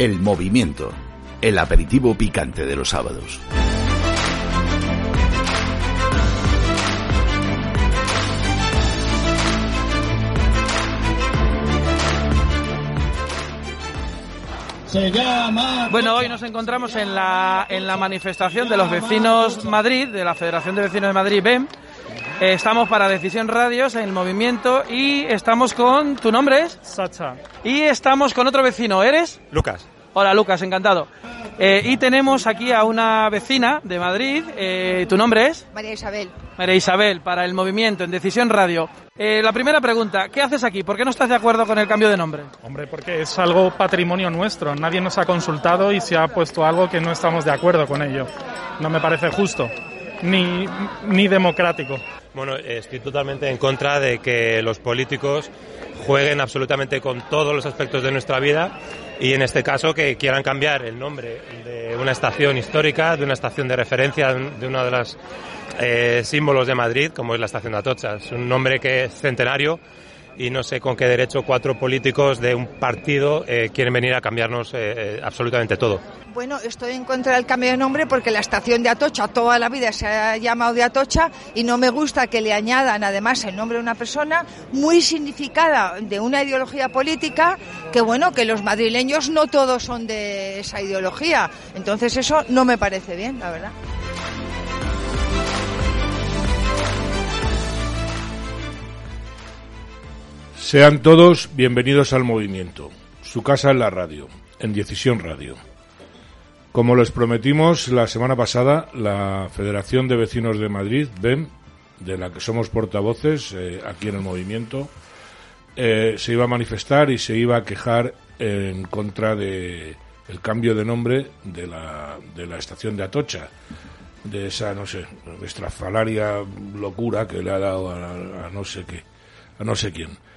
El movimiento, el aperitivo picante de los sábados. Bueno, hoy nos encontramos en la, en la manifestación de los vecinos Madrid, de la Federación de Vecinos de Madrid, BEM. Estamos para Decisión Radios en el movimiento y estamos con... ¿Tu nombre es? Sacha. Y estamos con otro vecino, ¿eres? Lucas. Hola Lucas, encantado. Eh, y tenemos aquí a una vecina de Madrid. Eh, ¿Tu nombre es? María Isabel. María Isabel, para el movimiento en Decisión Radio. Eh, la primera pregunta, ¿qué haces aquí? ¿Por qué no estás de acuerdo con el cambio de nombre? Hombre, porque es algo patrimonio nuestro. Nadie nos ha consultado y se ha puesto algo que no estamos de acuerdo con ello. No me parece justo, ni, ni democrático. Bueno, estoy totalmente en contra de que los políticos jueguen absolutamente con todos los aspectos de nuestra vida y en este caso que quieran cambiar el nombre de una estación histórica, de una estación de referencia, de uno de los eh, símbolos de Madrid, como es la estación de Atocha. Es un nombre que es centenario y no sé con qué derecho cuatro políticos de un partido eh, quieren venir a cambiarnos eh, eh, absolutamente todo. Bueno, estoy en contra del cambio de nombre porque la estación de Atocha toda la vida se ha llamado de Atocha y no me gusta que le añadan además el nombre de una persona muy significada de una ideología política que bueno, que los madrileños no todos son de esa ideología. Entonces eso no me parece bien, la verdad. Sean todos bienvenidos al movimiento. Su casa en la radio, en Decisión Radio. Como les prometimos la semana pasada, la Federación de Vecinos de Madrid, BEM, de la que somos portavoces eh, aquí en el movimiento, eh, se iba a manifestar y se iba a quejar en contra de el cambio de nombre de la, de la estación de Atocha, de esa, no sé, estrafalaria locura que le ha dado a, a no sé qué, a no sé quién.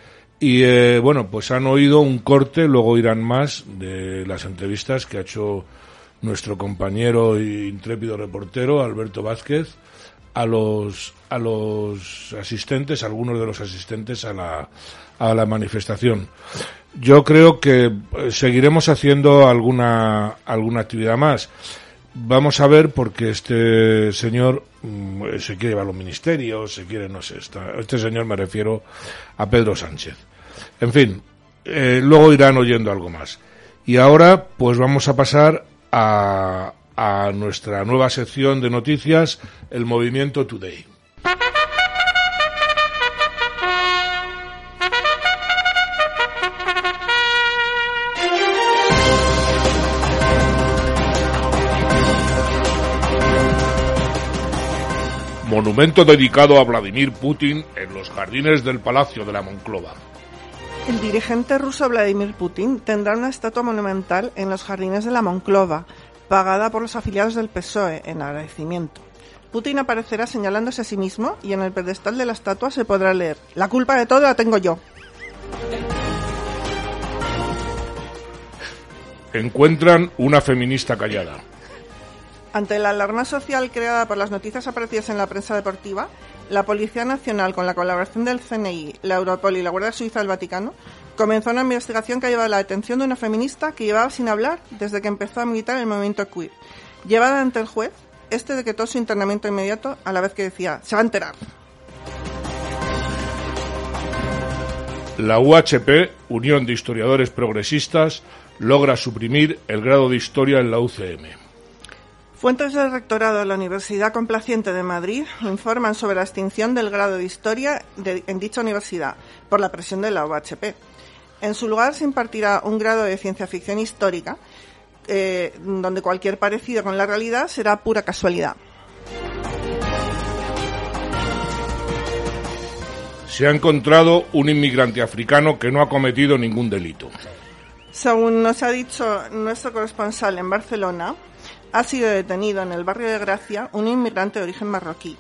Y eh, bueno, pues han oído un corte, luego irán más de las entrevistas que ha hecho nuestro compañero e intrépido reportero Alberto Vázquez a los a los asistentes, algunos de los asistentes a la a la manifestación. Yo creo que eh, seguiremos haciendo alguna alguna actividad más. Vamos a ver porque este señor mm, se quiere llevar a los ministerios, se quiere, no sé, está- este señor me refiero a Pedro Sánchez. En fin, eh, luego irán oyendo algo más. Y ahora, pues vamos a pasar a, a nuestra nueva sección de noticias, el Movimiento Today. Monumento dedicado a Vladimir Putin en los jardines del Palacio de la Monclova. El dirigente ruso Vladimir Putin tendrá una estatua monumental en los jardines de la Monclova, pagada por los afiliados del PSOE en agradecimiento. Putin aparecerá señalándose a sí mismo y en el pedestal de la estatua se podrá leer La culpa de todo la tengo yo. Encuentran una feminista callada. Ante la alarma social creada por las noticias aparecidas en la prensa deportiva, la Policía Nacional, con la colaboración del CNI, la Europol y la Guardia Suiza del Vaticano, comenzó una investigación que ha llevado a la detención de una feminista que llevaba sin hablar desde que empezó a militar el movimiento queer. Llevada ante el juez, este decretó su internamiento inmediato a la vez que decía, se va a enterar. La UHP, Unión de Historiadores Progresistas, logra suprimir el grado de historia en la UCM. Fuentes del rectorado de la Universidad Complaciente de Madrid informan sobre la extinción del grado de historia de- en dicha universidad por la presión de la UHP. En su lugar se impartirá un grado de ciencia ficción histórica, eh, donde cualquier parecido con la realidad será pura casualidad. Se ha encontrado un inmigrante africano que no ha cometido ningún delito. Según nos ha dicho nuestro corresponsal en Barcelona, ha sido detenido en el barrio de Gracia un inmigrante de origen marroquí.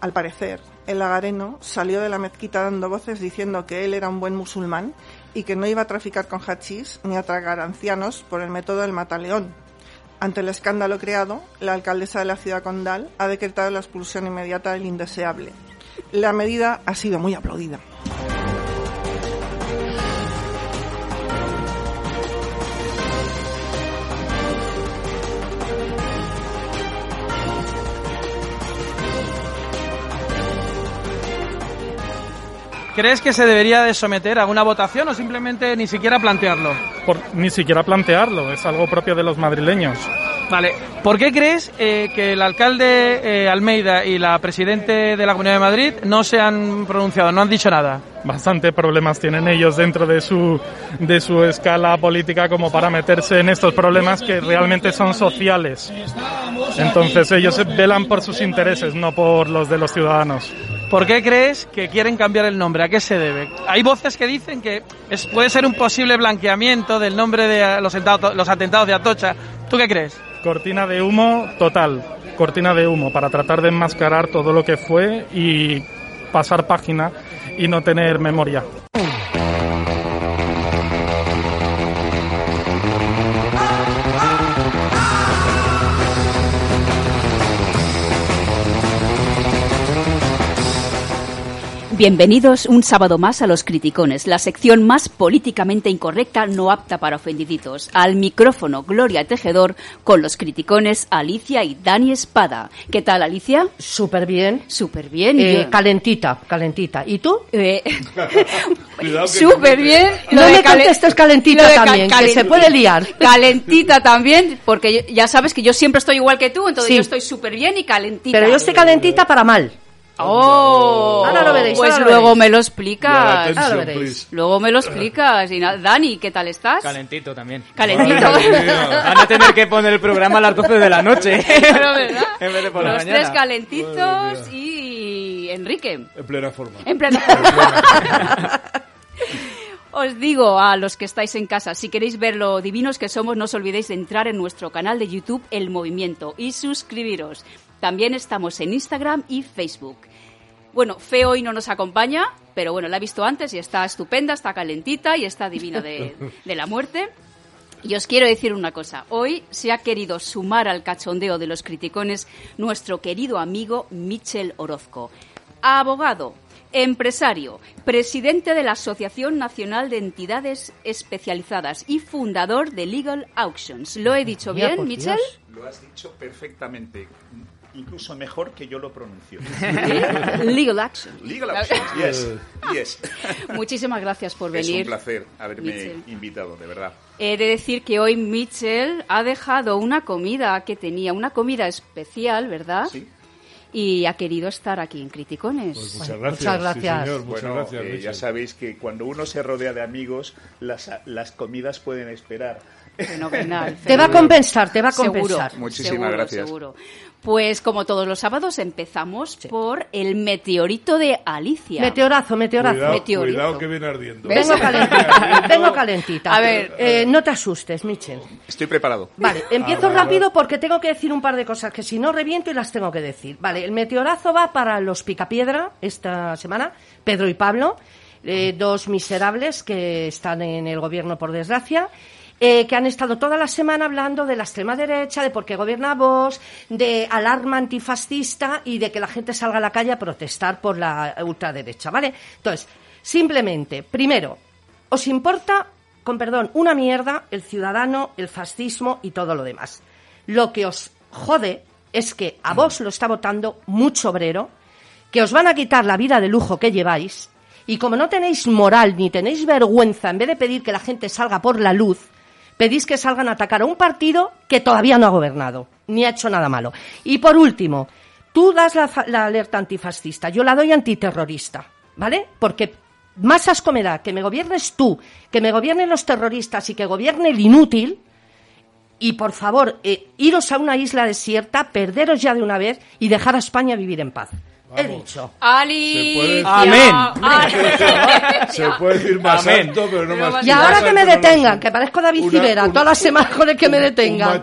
Al parecer, el lagareno salió de la mezquita dando voces diciendo que él era un buen musulmán y que no iba a traficar con hachís ni a tragar ancianos por el método del mataleón. Ante el escándalo creado, la alcaldesa de la ciudad condal ha decretado la expulsión inmediata del indeseable. La medida ha sido muy aplaudida. ¿Crees que se debería de someter a una votación o simplemente ni siquiera plantearlo? Por, ni siquiera plantearlo, es algo propio de los madrileños. Vale, ¿por qué crees eh, que el alcalde eh, Almeida y la presidente de la Comunidad de Madrid no se han pronunciado, no han dicho nada? Bastante problemas tienen ellos dentro de su, de su escala política como para meterse en estos problemas que realmente son sociales. Entonces ellos velan por sus intereses, no por los de los ciudadanos. ¿Por qué crees que quieren cambiar el nombre? ¿A qué se debe? Hay voces que dicen que puede ser un posible blanqueamiento del nombre de los, atentados, los atentados de Atocha. ¿Tú qué crees? Cortina de humo total, cortina de humo para tratar de enmascarar todo lo que fue y pasar página y no tener memoria. Bienvenidos un sábado más a Los Criticones, la sección más políticamente incorrecta, no apta para ofendiditos. Al micrófono Gloria Tejedor con los criticones Alicia y Dani Espada. ¿Qué tal, Alicia? Súper bien. Súper bien. Eh, calentita, calentita. ¿Y tú? Eh, Súper bien. No me contestes calentita también, que se puede liar. Calentita también, porque ya sabes que yo siempre estoy igual que tú, entonces Sí. yo estoy súper bien y calentita. Pero yo estoy calentita para mal. Oh, Ahora lo veréis, Pues ahora lo luego veréis. me lo explicas. atención, Ahora lo veréis. please. Luego me lo explicas. Y Dani, ¿qué tal estás? Calentito también. Calentito. Van a tener que poner el programa a las 12 de la noche. Pero, ¿verdad? en vez de por la Los mañana. tres calentitos y Enrique. En plena forma. En plena. Os digo a los que estáis en casa, si queréis ver lo divinos que somos, no os olvidéis de entrar en nuestro canal de YouTube El Movimiento y suscribiros. También estamos en Instagram y Facebook. Bueno, Fe hoy no nos acompaña, pero bueno, la he visto antes y está estupenda, está calentita y está divina de, de la muerte. Y os quiero decir una cosa. Hoy se ha querido sumar al cachondeo de los criticones nuestro querido amigo Michel Orozco. Abogado, empresario, presidente de la Asociación Nacional de Entidades Especializadas y fundador de Legal Auctions. ¿Lo he dicho bien, Michel? Lo has dicho perfectamente, incluso mejor que yo lo pronuncio. Legal Auctions. Legal options, yes, yes. Muchísimas gracias por Es venir. un placer haberme Mitchell. invitado, de verdad. He de decir que hoy Mitchell ha dejado una comida que tenía, una comida especial, ¿verdad? Sí. Y ha querido estar aquí en Criticones. Pues muchas gracias. muchas sí, gracias. señor, muchas Bueno, gracias. eh, ya sabéis que cuando uno se rodea de amigos, las, las comidas pueden esperar. Fenomenal. Te va a compensar, te va a Seguro, compensar. Muchísimas seguro, gracias. seguro. Pues como todos los sábados empezamos por el meteorito de Alicia. Meteorazo, meteorazo. Cuidado, meteorito. cuidado que viene ardiendo. Vengo calentita, vengo calentita. A ver. Eh, no te asustes, Michel. Estoy preparado. Vale, empiezo Ah, rápido porque tengo que decir un par de cosas que si no reviento y las tengo que decir. Vale, el meteorazo va para los Picapiedra esta semana, Pedro y Pablo, eh, dos miserables que están en el gobierno por desgracia. Eh, que han estado toda la semana hablando de la extrema derecha, de por qué gobierna Vox, de alarma antifascista y de que la gente salga a la calle a protestar por la ultraderecha, ¿vale? Entonces, simplemente, primero, ¿os importa, con perdón, una mierda el ciudadano, el fascismo y todo lo demás? Lo que os jode es que a vos lo está votando mucho obrero, que os van a quitar la vida de lujo que lleváis, y como no tenéis moral ni tenéis vergüenza, en vez de pedir que la gente salga por la luz, pedís que salgan a atacar a un partido que todavía no ha gobernado, ni ha hecho nada malo. Y por último, tú das la, alerta antifascista, yo la doy antiterrorista, ¿vale? Porque más asco me da que me gobiernes tú, que me gobiernen los terroristas y que gobierne el inútil, y por favor, eh, iros a una isla desierta, perderos ya de una vez y dejar a España vivir en paz. He dicho. Alicia. Amén. Se puede decir más Amén. alto, pero no más Y ahora que me detengan, que parezco David Civera, todas las semanas con el que me detengan.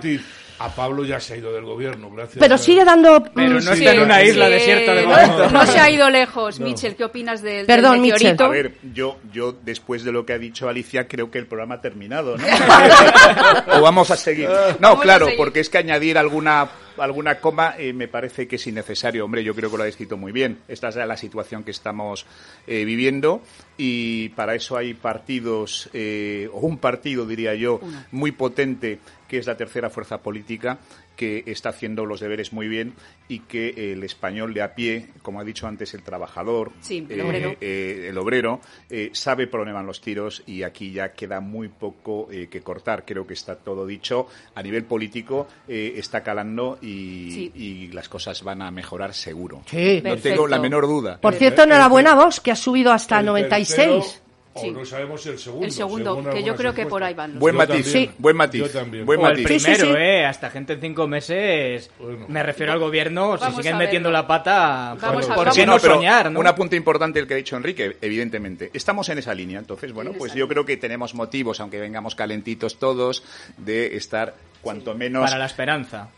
A Pablo ya se ha ido del gobierno, gracias. Pero sigue dando... Pero no sí. está en una isla desierta de no, momento. no se ha ido lejos. Michel, ¿qué opinas del, del Perdón, meteorito? A ver, yo, yo después de lo que ha dicho Alicia, creo que el programa ha terminado, ¿no? o vamos a seguir. No, Vamos a claro, seguir. porque es que añadir alguna alguna coma eh, me parece que es innecesario. Hombre, yo creo que lo ha descrito muy bien. Esta es la situación que estamos eh, viviendo y para eso hay partidos, eh, o un partido, diría yo, muy potente, que es la tercera fuerza política que está haciendo los deberes muy bien y que el español de a pie, como ha dicho antes el trabajador, Sí, el eh, obrero. eh, el obrero, eh, sabe por dónde van los tiros y aquí ya queda muy poco eh, que cortar. Creo que está todo dicho. A nivel político eh, está calando y, Sí. y las cosas van a mejorar seguro. Sí. No Perfecto. tengo la menor duda. Por cierto, enhorabuena a vos, que has subido hasta El 96. tercero, Sí. O no sabemos el segundo. El segundo, que yo creo que por ahí van Buen matiz. Sí. buen matiz, Yo también. buen O el matiz. Sí, sí, primero, sí. ¿eh? Hasta gente en cinco meses. Bueno. Me refiero al gobierno. Si siguen metiendo la pata, Vamos ¿por qué no soñar, no? Un apunte importante el que ha dicho Enrique, evidentemente. Estamos en esa línea, entonces, bueno, pues yo creo que tenemos motivos, aunque vengamos calentitos todos, de estar cuanto menos Para la esperanza.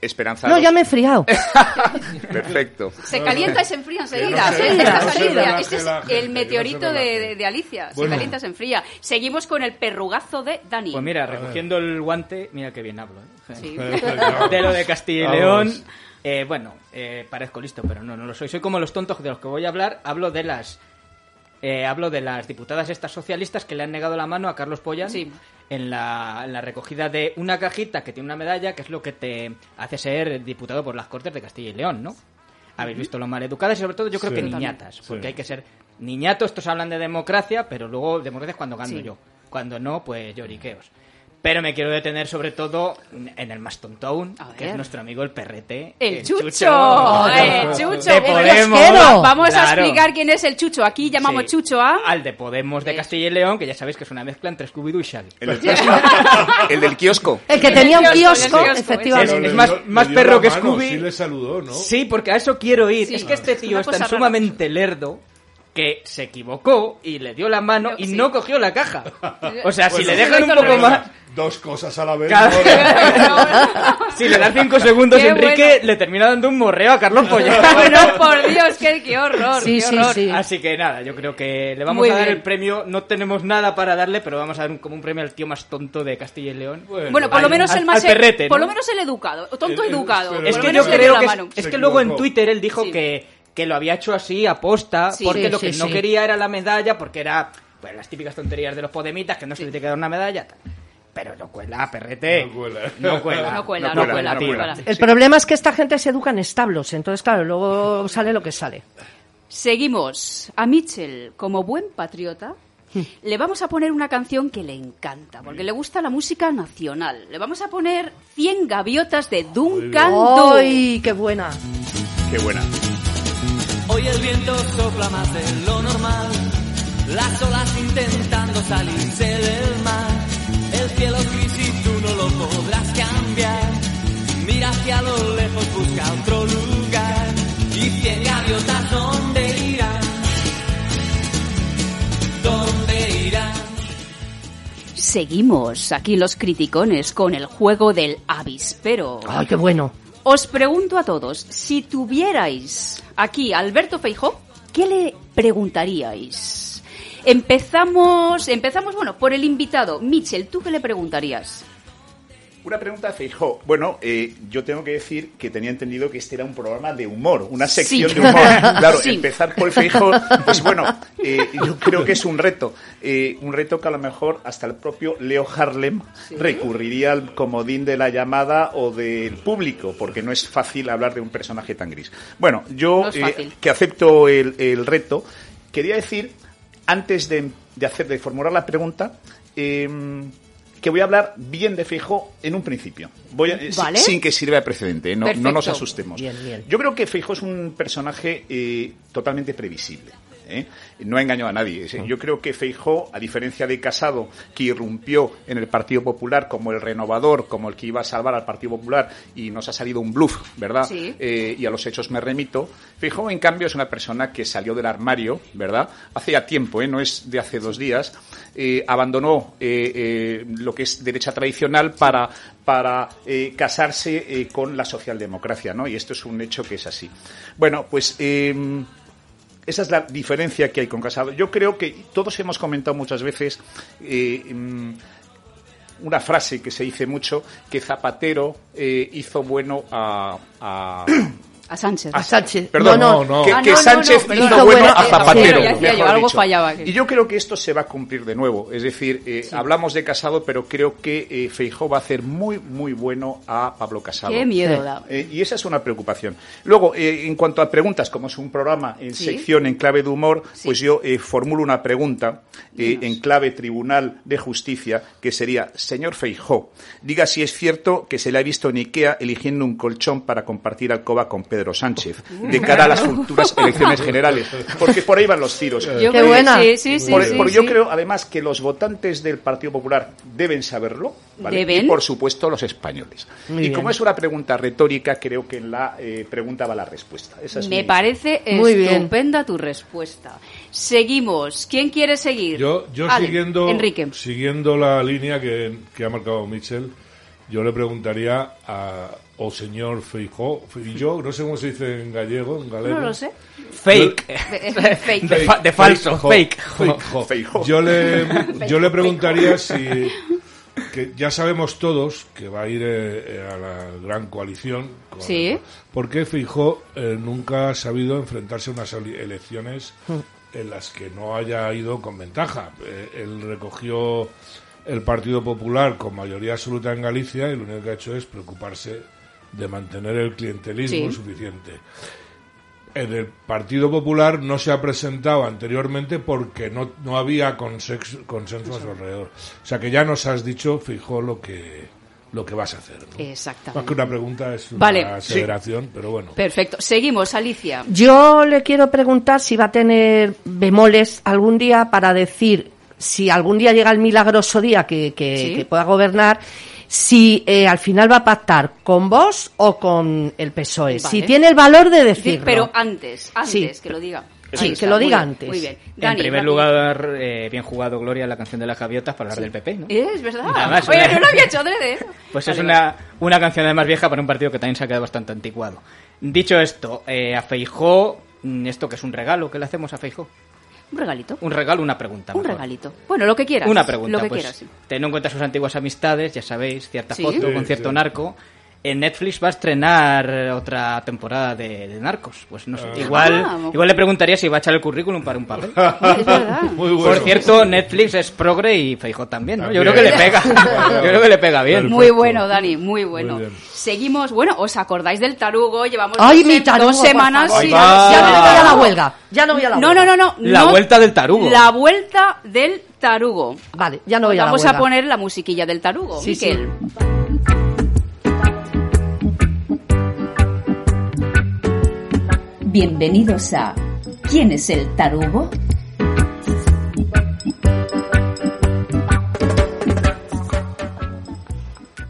Esperanzados. No, ya me he enfriado. Perfecto. Se calienta y se enfría enseguida. no se-. Esta no se salida. relaje Este es que el no meteorito se de, Alicia. Se Bueno. calienta, se enfría. Seguimos con el perrugazo de Dani. Pues mira, recogiendo el guante, mira qué bien hablo. ¿eh? Sí. De lo de Castilla y. León, eh, bueno, eh, parezco listo, pero no, no lo soy. Soy como los tontos de los que voy a hablar. Hablo de las eh, hablo de las diputadas estas socialistas que le han negado la mano a Carlos Pollán Sí. en, la, en la recogida de una cajita que tiene una medalla, que es lo que te hace ser diputado por las Cortes de Castilla y León, ¿no? Habéis visto lo maleducadas y sobre todo yo creo Sí. que niñatas, porque Sí. hay que ser niñato, estos hablan de democracia, pero luego democracia es cuando gano Sí. yo. Cuando no, pues lloriqueos. Pero me quiero detener sobre todo en el más tonto aún, A que es nuestro amigo el perrete. El Chucho. Chucho. El Chucho. De El Podemos. kiosquero. Vamos a Claro. explicar quién es el Chucho. Aquí llamamos Sí. Chucho a... Al de Podemos de. Castilla y León, que ya sabéis que es una mezcla entre Scooby-Doo y Shaggy. El del kiosco. El del kiosco. El que tenía un El kiosco, el efectivamente. Es le más- más perro que Scooby. Sí le saludó, ¿no? Sí, porque a eso quiero ir. Sí. Es que este tío es tan sumamente lerdo que se equivocó y le dio la mano y Sí. no cogió la caja. O sea, si Bueno, le dejan un poco más... Dos cosas a la vez. Si le das cinco segundos, Qué Enrique, bueno. le termina dando un morreo a Carlos Pollán. Bueno, por Dios, qué, qué horror, Sí, qué sí, horror. sí. Así que nada, yo creo que le vamos Muy a dar bien. el premio. No tenemos nada para darle, pero vamos a dar un- como un premio al tío más tonto de Castilla y León. Bueno, por lo menos al- el más... al perrete, Por lo menos el educado. Tonto El- el- educado. Es que yo le dio creo la que mano. es Se que luego en. Twitter él dijo Sí. que, que lo había hecho así aposta Sí. porque Sí, lo que sí, no sí. quería era la medalla porque era pues las típicas tonterías de los podemitas que no se le tiene que dar una medalla tal. pero no cuela perrete No cuela. no cuela No cuela, No no cuela, cuela, no tío. cuela. El problema es que esta gente se educa en establos, entonces claro, luego sale lo que sale. Seguimos. A Mitchell, como buen patriota, le vamos a poner una canción que le encanta, porque le gusta la música nacional. Le vamos a poner 100 gaviotas de Duncan Du. ¡Ay, qué buena! Qué buena. Hoy el viento sopla más de lo normal, las olas intentando salirse del mar. El cielo gris y tú no lo podrás cambiar. Mira hacia lo lejos, busca otro lugar. Y cien gaviotas, ¿dónde irán? ¿Dónde irán? Seguimos aquí los criticones con el juego del avispero. ¡Ay, qué bueno! Os pregunto a todos, si tuvierais aquí a Alberto Feijó, ¿qué le preguntaríais? Empezamos, empezamos, bueno, por el invitado. Mitchell, ¿tú qué le preguntarías? Una pregunta Feijó. Bueno, eh, yo tengo que decir que tenía entendido que este era un programa de humor, una sección Sí. de humor. Claro, Sí. empezar por Feijó, pues bueno, eh, yo creo que es un reto. Eh, un reto que a lo mejor hasta el propio Leo Harlem recurriría al comodín de la llamada o del público, porque no es fácil hablar de un personaje tan gris. Bueno, yo No eh, que acepto el, el reto, quería decir, antes de, de hacer, de formular la pregunta, em, que voy a hablar bien de Feijó en un principio. Voy a- eh, Vale. sin que sirva de precedente, ¿eh? no, nos asustemos. Bien, bien. Yo creo que Feijó es un personaje eh, totalmente previsible. ¿Eh? No ha engañado a nadie. Yo creo que Feijó, a diferencia de Casado, que irrumpió en el Partido Popular como el renovador, como el que iba a salvar al Partido Popular y nos ha salido un bluff, ¿verdad? Sí. Eh, y a los hechos me remito. Feijó, en cambio, es una persona que salió del armario, ¿verdad? Hace ya tiempo, ¿eh? no es de hace dos días. eh, abandonó lo que es derecha tradicional para, para eh, casarse eh, con la socialdemocracia, ¿no? Y esto es un hecho que es así. Bueno, pues eh, esa es la diferencia que hay con Casado. Yo creo que todos hemos comentado muchas veces eh, mm, una frase que se dice mucho, que Zapatero eh, hizo bueno a, a- A Sánchez. A Sánchez. Perdón, No, no. que, Ah, que no, no, Sánchez no, hizo bueno a Zapatero. sí, yo, algo dicho. fallaba aquí. Y yo creo que esto se va a cumplir de nuevo. Es decir, eh, hablamos de Casado, pero creo que eh, Feijó va a hacer muy, muy bueno a Pablo Casado. Qué miedo Sí. da. Eh, y esa es una preocupación. Luego, eh, en cuanto a preguntas, como es un programa en Sí. sección en clave de humor, Sí. pues yo eh, formulo una pregunta eh, en clave Tribunal de Justicia, que sería, señor Feijó, diga si es cierto que se le ha visto en Ikea eligiendo un colchón para compartir alcoba con Pedro Sánchez, de cara a las futuras elecciones generales. Porque por ahí van los tiros. Yo Qué buena. Sí, sí, sí. Por- sí, porque yo creo, además, que los votantes del Partido Popular deben saberlo. ¿vale? Deben. Y, por supuesto, los españoles. Muy y bien. como es una pregunta retórica, creo que en la eh, pregunta va la respuesta. Esa es Me mi- parece Muy bien. estupenda tu respuesta. Seguimos. ¿Quién quiere seguir? Yo, yo Ale, siguiendo, Enrique. siguiendo la línea que, que ha marcado Michel, yo le preguntaría a o señor Feijó, y yo no sé cómo se dice en gallego, en galego. No lo sé. Fake. Fake. De, fa- de falso, fake. Feijó. Feijó. Yo le, yo le preguntaría si que ya sabemos todos que va a ir eh, eh, a la gran coalición. con- Sí. ¿Por qué Feijó eh, nunca ha sabido enfrentarse a unas elecciones en las que no haya ido con ventaja? Eh, él recogió el Partido Popular con mayoría absoluta en Galicia y lo único que ha hecho es preocuparse de mantener el clientelismo Sí. suficiente. En el Partido Popular no se ha presentado anteriormente porque no, no había consenso, consenso a su alrededor. O sea que ya nos has dicho, fijo, lo que, lo que vas a hacer. ¿no? Exactamente. Más que una pregunta es una Vale. aseveración, pero bueno. Perfecto. Seguimos, Alicia. Yo le quiero preguntar si va a tener bemoles algún día para decir si algún día llega el milagroso día que, que- Sí. que pueda gobernar, si eh, al final va a pactar con vos o con el PSOE. Vale. Si tiene el valor de decirlo. Pero antes, antes, Sí. que lo diga. Sí, que lo muy diga bien, antes. Muy bien. En primer rápido. lugar, eh, bien jugado, Gloria, la canción de las gaviotas para hablar del PP, ¿no? Es verdad. Además, Oye, una- no lo había hecho. ¿eh? Pues Vale, es una, una canción además vieja para un partido que también se ha quedado bastante anticuado. Dicho esto, eh, a Feijó, mm, ¿esto que es un regalo? ¿Qué le hacemos a Feijó? Un regalito. Un regalo, una pregunta. Un mejor. regalito. Bueno, lo que quieras. Una pregunta, Lo que pues, quieras. sí. teniendo en cuenta sus antiguas amistades, ya sabéis, cierta Sí. foto Sí, con cierto sí. narco. En Netflix va a estrenar otra temporada de, de Narcos. Pues no sé. Ah. Igual, Ah. igual le preguntaría si va a echar el currículum para un papel. Es verdad. Muy bueno. Por cierto, Netflix es progre y Feijó también, ¿no? Yo creo que le pega. Yo creo que le pega bien. Perfecto. Muy bueno, Dani, muy bueno. Muy. Seguimos, bueno, ¿os acordáis del tarugo? Llevamos Ay, dos, mi se- tarugo, dos semanas sin- va. Ya no voy a la huelga. Ya no voy a la No, huelga. no, no, no. La no- vuelta del tarugo. La vuelta del tarugo. Vale, ya no voy a la Vamos huelga. a poner la musiquilla del tarugo. Sí, sí. Bienvenidos a ¿Quién es el tarugo?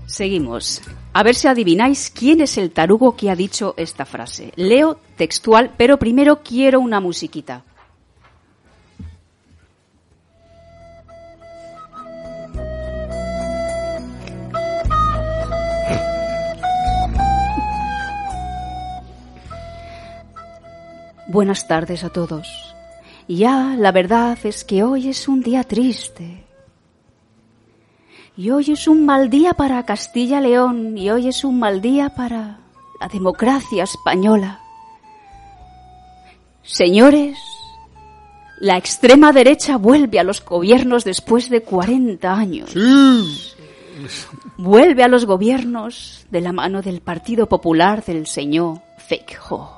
Seguimos. A ver si adivináis quién es el tarugo que ha dicho esta frase. Leo textual, pero primero quiero una musiquita. Buenas tardes a todos. Ya, la verdad es que hoy es un día triste. Y hoy es un mal día para Castilla-León y hoy es un mal día para la democracia española. Señores, la extrema derecha vuelve a los gobiernos después de 40 años. Vuelve a los gobiernos de la mano del Partido Popular del señor Feijóo.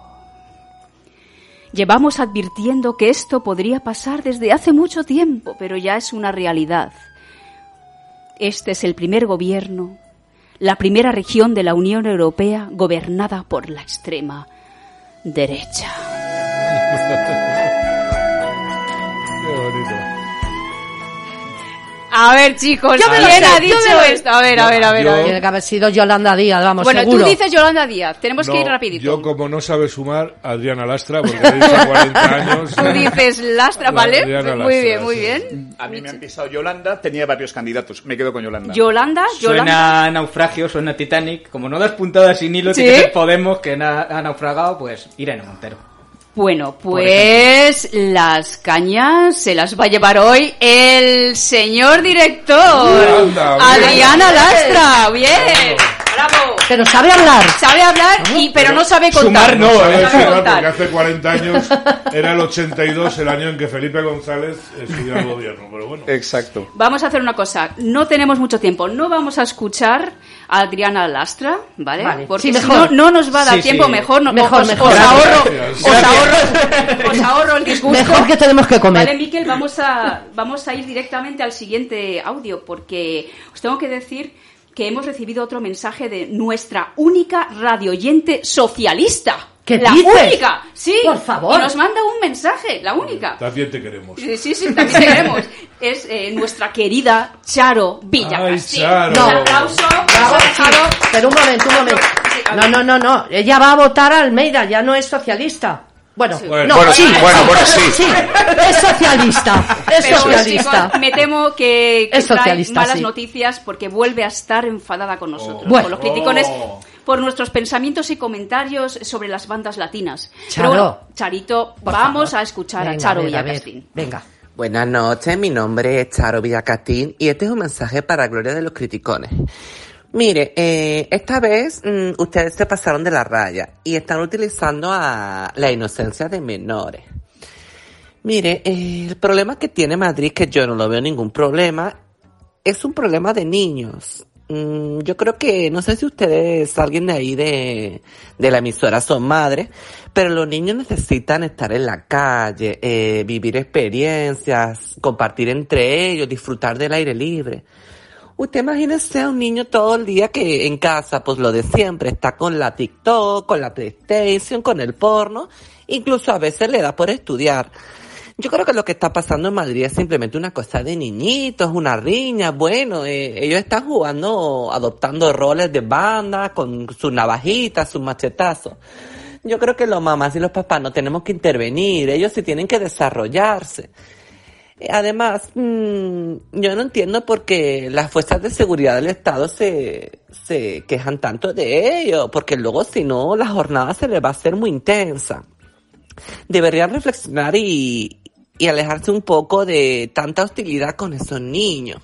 Llevamos advirtiendo que esto podría pasar desde hace mucho tiempo, pero ya es una realidad. Este es el primer gobierno, la primera región de la Unión Europea gobernada por la extrema derecha. A ver, chicos, Yo me lo ¿quién sé, ha yo dicho me lo- esto? A ver, a ver, a ver, a Yo- ver. Tiene que haber sido Yolanda Díaz, vamos, Bueno, seguro. tú dices Yolanda Díaz, tenemos que No, ir rapidito. Yo, como no sabe sumar, Adriana Lastra, porque dicho 40 años. Tú dices Lastra, ¿vale? Adriana muy Lastra, bien, muy sí. bien. A mí me han pisado Yolanda, tenía varios candidatos. Me quedo con Yolanda. Yolanda, Yolanda. Suena naufragio, suena Titanic. Como no das puntadas sin hilo, ¿Sí? tiene que ser Podemos, que na- ha naufragado, pues Irene Montero. Bueno, pues las cañas se las va a llevar hoy el señor director. Adriana Lastra. Bien, bravo. Pero sabe hablar. Sabe hablar, y, pero no sabe contar. Sumar no, sabe eh, sumar, contar. porque hace 40 años era el 82, el año en que Felipe González estudió al gobierno, pero bueno. Exacto. Vamos a hacer una cosa, no tenemos mucho tiempo, no vamos a escuchar a Adriana Lastra, ¿vale? Vale. Porque Sí, si mejor. no, no nos va a dar Sí, tiempo, sí. mejor, no, Mejor, os, mejor. os ahorro, os ahorro, os ahorro el disgusto. Mejor que tenemos que comer. Vale, Miquel, vamos a, vamos a ir directamente al siguiente audio, porque os tengo que decir que hemos recibido otro mensaje de nuestra única radioyente socialista. ¿Qué la dices? única, sí. Por favor. Y nos manda un mensaje, la única. También te queremos. Sí, sí, sí, también te queremos. Es eh, nuestra querida Charo Villacastín. Charo. Un aplauso. Bravo, Charo. Pero un momento, un momento. No, no, no, no. Ella va a votar a Almeida, ya no es socialista. Bueno, Bueno. no, Bueno, sí, bueno, bueno, sí. es socialista, es Pero, socialista. chicos, me temo que, que Es trae malas sí. noticias porque vuelve a estar enfadada con nosotros, Bueno. con los criticones, Oh. por nuestros pensamientos y comentarios sobre las bandas latinas. Charo. Pero bueno, Charito, Por vamos favor. a escuchar a Venga, Charo a ver, a ver. Villacastín. Venga. Buenas noches, mi nombre es Charo Villacastín y este es un mensaje para Gloria de los Criticones. Mire, eh, esta vez mm, ustedes se pasaron de la raya y están utilizando a la inocencia de menores. Mire, eh, el problema que tiene Madrid, que yo no lo veo ningún problema, es un problema de niños. Mm, yo creo que, no sé si ustedes, alguien de ahí de, de la emisora son madres, pero los niños necesitan estar en la calle, eh, vivir experiencias, compartir entre ellos, disfrutar del aire libre. Usted imagínese a un niño todo el día que en casa, pues lo de siempre, está con la TikTok, con la PlayStation, con el porno, incluso a veces le da por estudiar. Yo creo que lo que está pasando en Madrid es simplemente una cosa de niñitos, una riña. Bueno, eh, ellos están jugando, adoptando roles de banda, con sus navajitas, sus machetazos. Yo creo que los mamás y los papás no tenemos que intervenir, ellos sí tienen que desarrollarse. Además, mm, yo no entiendo por qué las fuerzas de seguridad del Estado se, se quejan tanto de ello, porque luego si no, la jornada se les va a hacer muy intensa. Deberían reflexionar y, y alejarse un poco de tanta hostilidad con esos niños,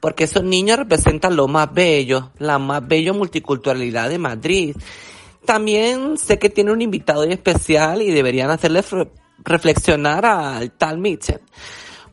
porque esos niños representan lo más bello, la más bella multiculturalidad de Madrid. También sé que tiene un invitado especial y deberían hacerle reflexionar al tal Mitchell.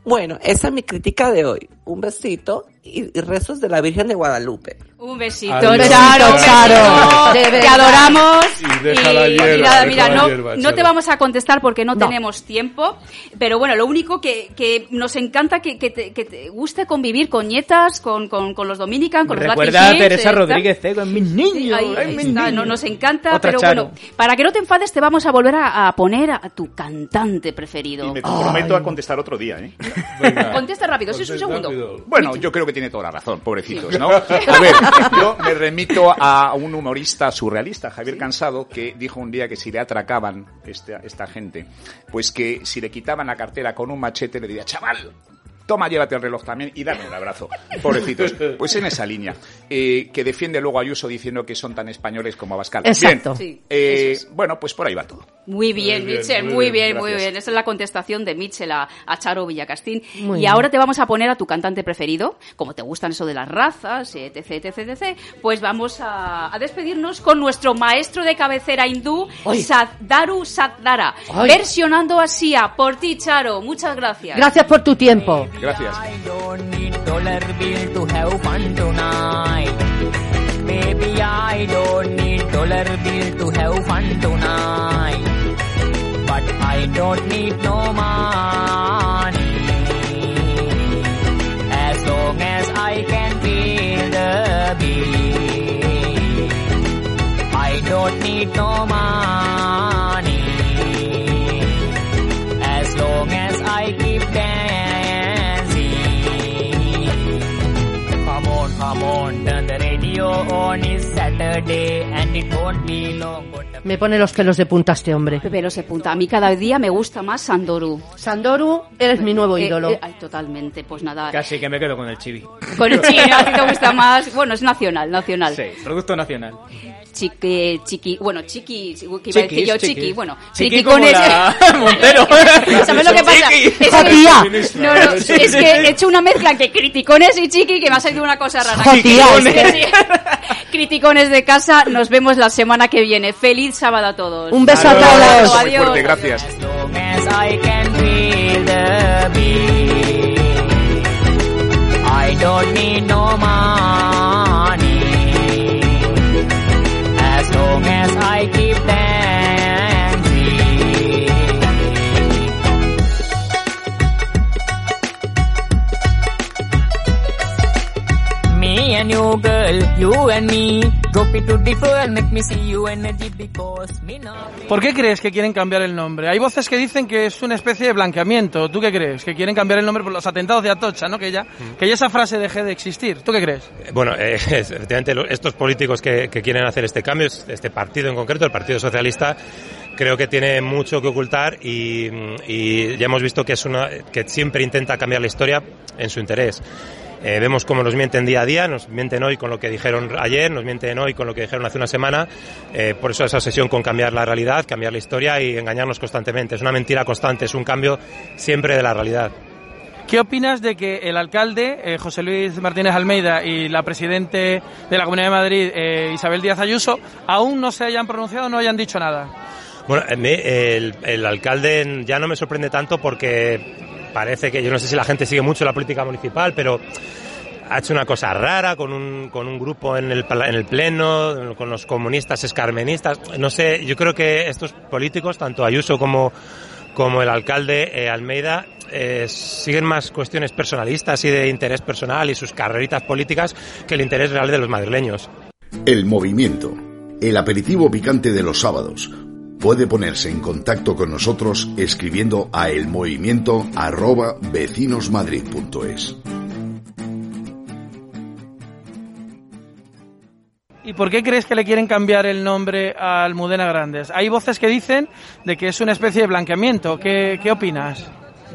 Bueno, esa es mi crítica de hoy. Un besito y, y rezos de la Virgen de Guadalupe. Un besito, Adiós. Charo. Charo. Te De adoramos. Y deja la hierba, mira, deja mira, la no, hierba, no te vamos a contestar porque no, No. tenemos tiempo. Pero bueno, lo único que, que nos encanta que, que, te, que te guste convivir con nietas, con, con, con los Dominican, con los Recuerda Latin a Kids, Teresa. Rodríguez, eh, con mis niños. Ahí, ay, ahí mis está, niños. no, nos encanta, Otra pero Charo. bueno, para que no te enfades te vamos a volver a, a poner a, tu cantante preferido. Y me comprometo a contestar otro día, ¿eh? Contesta rápido, sí, es un segundo. Bueno, yo creo que tiene toda la razón, pobrecitos, ¿no? A ver, yo me remito a un humorista surrealista, Javier Cansado, que dijo un día que si le atracaban esta, esta gente, pues que si le quitaban la cartera con un machete le diría, chaval, toma, llévate el reloj también y dame un abrazo. Pobrecitos. Pues en esa línea, eh, que defiende luego a Ayuso diciendo que son tan españoles como Abascal. Exacto. Bien, Sí, eh, bueno, pues por ahí va todo. Muy bien, Muy bien, Mitchell, muy muy bien, bien, muy bien. Esa es la contestación de Mitchell a, a Charo Villacastín. Muy y bien. ahora te vamos a poner a tu cantante preferido, como te gustan eso de las razas, etc, etc, etc. Pues vamos a, a despedirnos con nuestro maestro de cabecera hindú, Ay. Saddaru Sadara, Ay. versionando a Sia. Por ti, Charo. Muchas gracias. Gracias por tu tiempo. Gracias. Baby, I don't need dollar bill to have fun tonight. But I don't need no money. As long as I can pay the bill. I don't need no money. As long as I keep dancing. Come on, come on, turn the radio on. It's Saturday and it won't be long. Me pone los pelos de punta este hombre. Pero se punta. A mí cada día me gusta más Sandoru. Sandoru, eres mi nuevo Eh, ídolo. eh, ay, totalmente. Pues nada. Casi que me quedo con el chibi. Con el chino, a ti te gusta más. Bueno, es nacional, nacional. Sí, producto nacional. Chiqui, chiqui, bueno, chiqui, que iba a decir yo chiquis. chiqui, bueno, Chiqui criticones. como la Montero. ¿Sabes lo que pasa? Es que-. No, no, es que he hecho una mezcla entre criticones y chiqui que me ha salido una cosa rara. Es Sí. criticones de casa, nos vemos la semana que viene. Feliz sábado a todos. Un beso a todos. muy fuerte, gracias. as I can feel the beat. I don't need no You, girl, you and me, drop it to the floor and make me see you energy because me now. ¿Por qué crees que quieren cambiar el nombre? Hay voces que dicen que es una especie de blanqueamiento. ¿Tú qué crees? Que quieren cambiar el nombre por los atentados de Atocha, ¿no? Que ya, que ya esa frase deje de existir. ¿Tú qué crees? Bueno, eh, efectivamente, estos políticos que, que quieren hacer este cambio, este partido en concreto, el Partido Socialista, creo que tiene mucho que ocultar y, y ya hemos visto que es una que siempre intenta cambiar la historia en su interés. Eh, vemos cómo nos mienten día a día, nos mienten hoy con lo que dijeron ayer, nos mienten hoy con lo que dijeron hace una semana. Eh, por eso esa obsesión con cambiar la realidad, cambiar la historia y engañarnos constantemente. Es una mentira constante, es un cambio siempre de la realidad. ¿Qué opinas de que el alcalde, eh, José Luis Martínez Almeida, y la presidente de la Comunidad de Madrid, eh, Isabel Díaz Ayuso, aún no se hayan pronunciado, no hayan dicho nada? Bueno, el, el alcalde ya no me sorprende tanto porque parece que yo no sé si la gente sigue mucho la política municipal, pero ha hecho una cosa rara con un, con un grupo en el, en el pleno, con los comunistas escarmenistas. No sé, yo creo que estos políticos, tanto Ayuso como, como el alcalde eh, Almeida, eh, siguen más cuestiones personalistas y de interés personal y sus carreritas políticas que el interés real de los madrileños. El movimiento. El aperitivo picante de los sábados. Puede ponerse en contacto con nosotros escribiendo a elmovimiento arroba vecinosmadrid.es. ¿Y por qué crees que le quieren cambiar el nombre a Almudena Grandes? Hay voces que dicen de que es una especie de blanqueamiento. ¿Qué, qué opinas?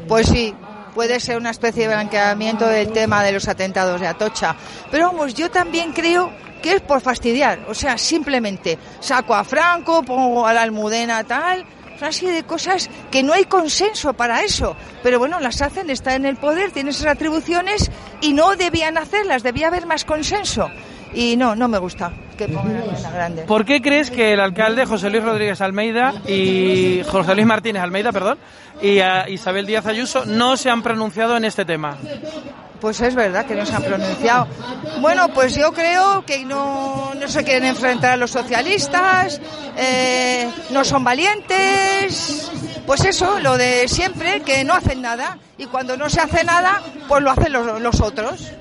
Pues sí, puede ser una especie de blanqueamiento del tema de los atentados de Atocha. Pero vamos, yo también creo que es por fastidiar. O sea, simplemente saco a Franco, pongo a la Almudena tal. Una serie de cosas que no hay consenso para eso. Pero bueno, las hacen, está en el poder, tiene esas atribuciones y no debían hacerlas, debía haber más consenso. Y no, no me gusta que pongan a Almudena Grande. ¿Por qué crees que el alcalde José Luis Rodríguez Almeida y José Luis Martínez Almeida, perdón, y a Isabel Díaz Ayuso no se han pronunciado en este tema? Pues es verdad que no se han pronunciado. Bueno, pues yo creo que no, no se quieren enfrentar a los socialistas, eh, no son valientes. Pues eso, lo de siempre, que no hacen nada. Y cuando no se hace nada, pues lo hacen los, los otros.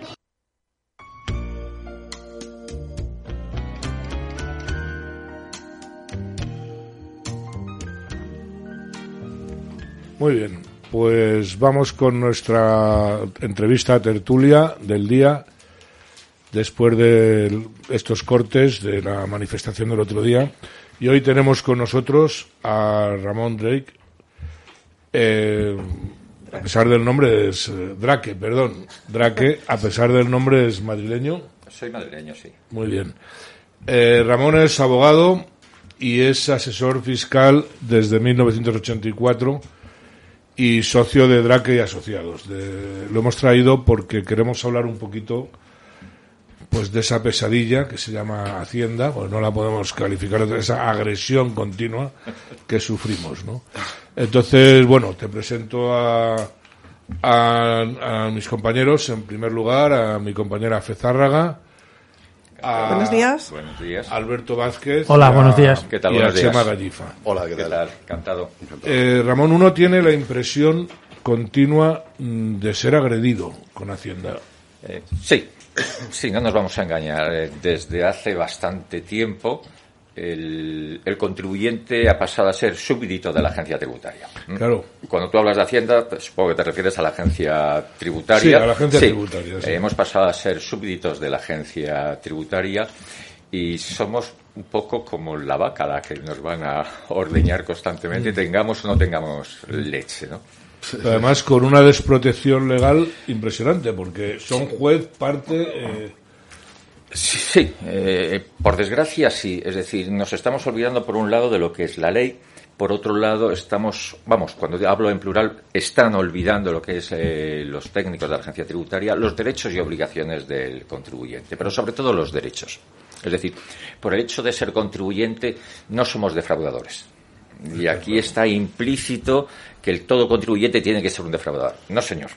Muy bien, pues vamos con nuestra entrevista tertulia del día, después de estos cortes de la manifestación del otro día. Y hoy tenemos con nosotros a Ramón Drake. Eh, a pesar del nombre es eh, Drake, perdón. Drake, a pesar del nombre es madrileño. Soy madrileño, sí. Muy bien. Eh, Ramón es abogado y es asesor fiscal desde 1984 y socio de Drake y Asociados. Lo hemos traído porque queremos hablar un poquito pues de esa pesadilla que se llama Hacienda, pues no la podemos calificar de esa agresión continua que sufrimos, ¿no? Entonces, bueno, te presento a, a, a mis compañeros, en primer lugar, a mi compañera Fezárraga, a Buenos días. Buenos días. Alberto Vázquez Hola, a- buenos días. ¿Qué tal? y a Buenos días. Chema Gallifa. Hola, ¿qué, tal? Encantado. Eh, Ramón, uno tiene la impresión continua mm, de ser agredido con Hacienda. Eh, sí, sí, no nos vamos a engañar. Eh, Desde hace bastante tiempo el, el contribuyente ha pasado a ser súbdito de la agencia tributaria. ¿Mm? Claro. Cuando tú hablas de Hacienda, pues, supongo que te refieres a la agencia tributaria. Sí, a la agencia tributaria, sí. Eh, hemos pasado a ser súbditos de la agencia tributaria y somos un poco como la vaca la que nos van a ordeñar constantemente, Mm. tengamos o no tengamos leche, ¿no? Además, con una desprotección legal impresionante, porque son juez, parte. eh, Sí, sí, eh, por desgracia sí. Es decir, nos estamos olvidando por un lado de lo que es la ley, por otro lado, estamos, vamos, cuando hablo en plural, están olvidando lo que es eh, los técnicos de la agencia tributaria, los derechos y obligaciones del contribuyente, pero sobre todo los derechos. Es decir, por el hecho de ser contribuyente, no somos defraudadores. Y aquí está implícito que el todo contribuyente tiene que ser un defraudador. No, señor.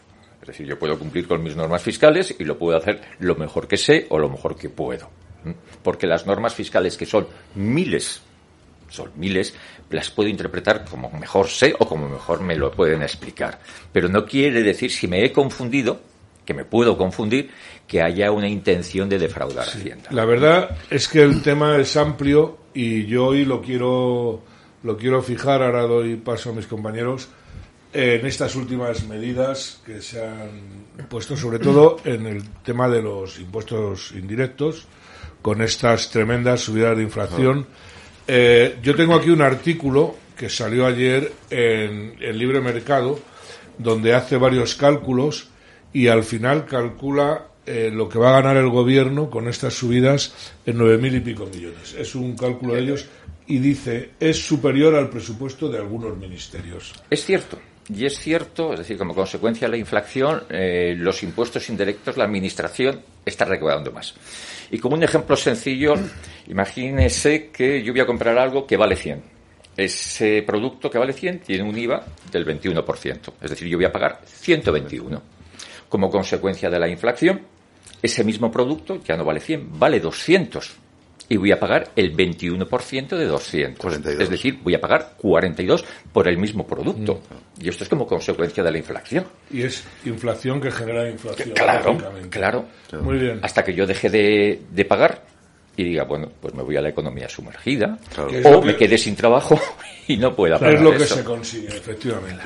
Es decir, yo puedo cumplir con mis normas fiscales y lo puedo hacer lo mejor que sé o lo mejor que puedo. Porque las normas fiscales, que son miles, son miles, las puedo interpretar como mejor sé o como mejor me lo pueden explicar. Pero no quiere decir, si me he confundido, que me puedo confundir, que haya una intención de defraudar Hacienda. La verdad es que el tema es amplio y yo hoy lo quiero, lo quiero fijar, ahora doy paso a mis compañeros, en estas últimas medidas que se han puesto, sobre todo en el tema de los impuestos indirectos, con estas tremendas subidas de inflación. Eh, yo tengo aquí un artículo que salió ayer en el Libre Mercado, donde hace varios cálculos y al final calcula eh, lo que va a ganar el gobierno con estas subidas en nueve mil y pico millones. Es un cálculo de ellos y dice es superior al presupuesto de algunos ministerios. Es cierto. Y es cierto, es decir, como consecuencia de la inflación, eh, los impuestos indirectos, la administración está recaudando más. Y como un ejemplo sencillo, imagínese que yo voy a comprar algo que vale 100. Ese producto que vale 100 tiene un IVA del 21%. Es decir, yo voy a pagar 121. Como consecuencia de la inflación, ese mismo producto ya no vale 100, vale 200 y voy a pagar el 21% de 200. Es decir, voy a pagar 42 por el mismo producto. Y esto es como consecuencia de la inflación. Y es inflación que genera inflación. Claro, claro. Muy bien. Hasta que yo deje de, de pagar y diga, bueno, pues me voy a la economía sumergida o que- me quede sin trabajo y no pueda pagar es lo que eso. se consigue, efectivamente.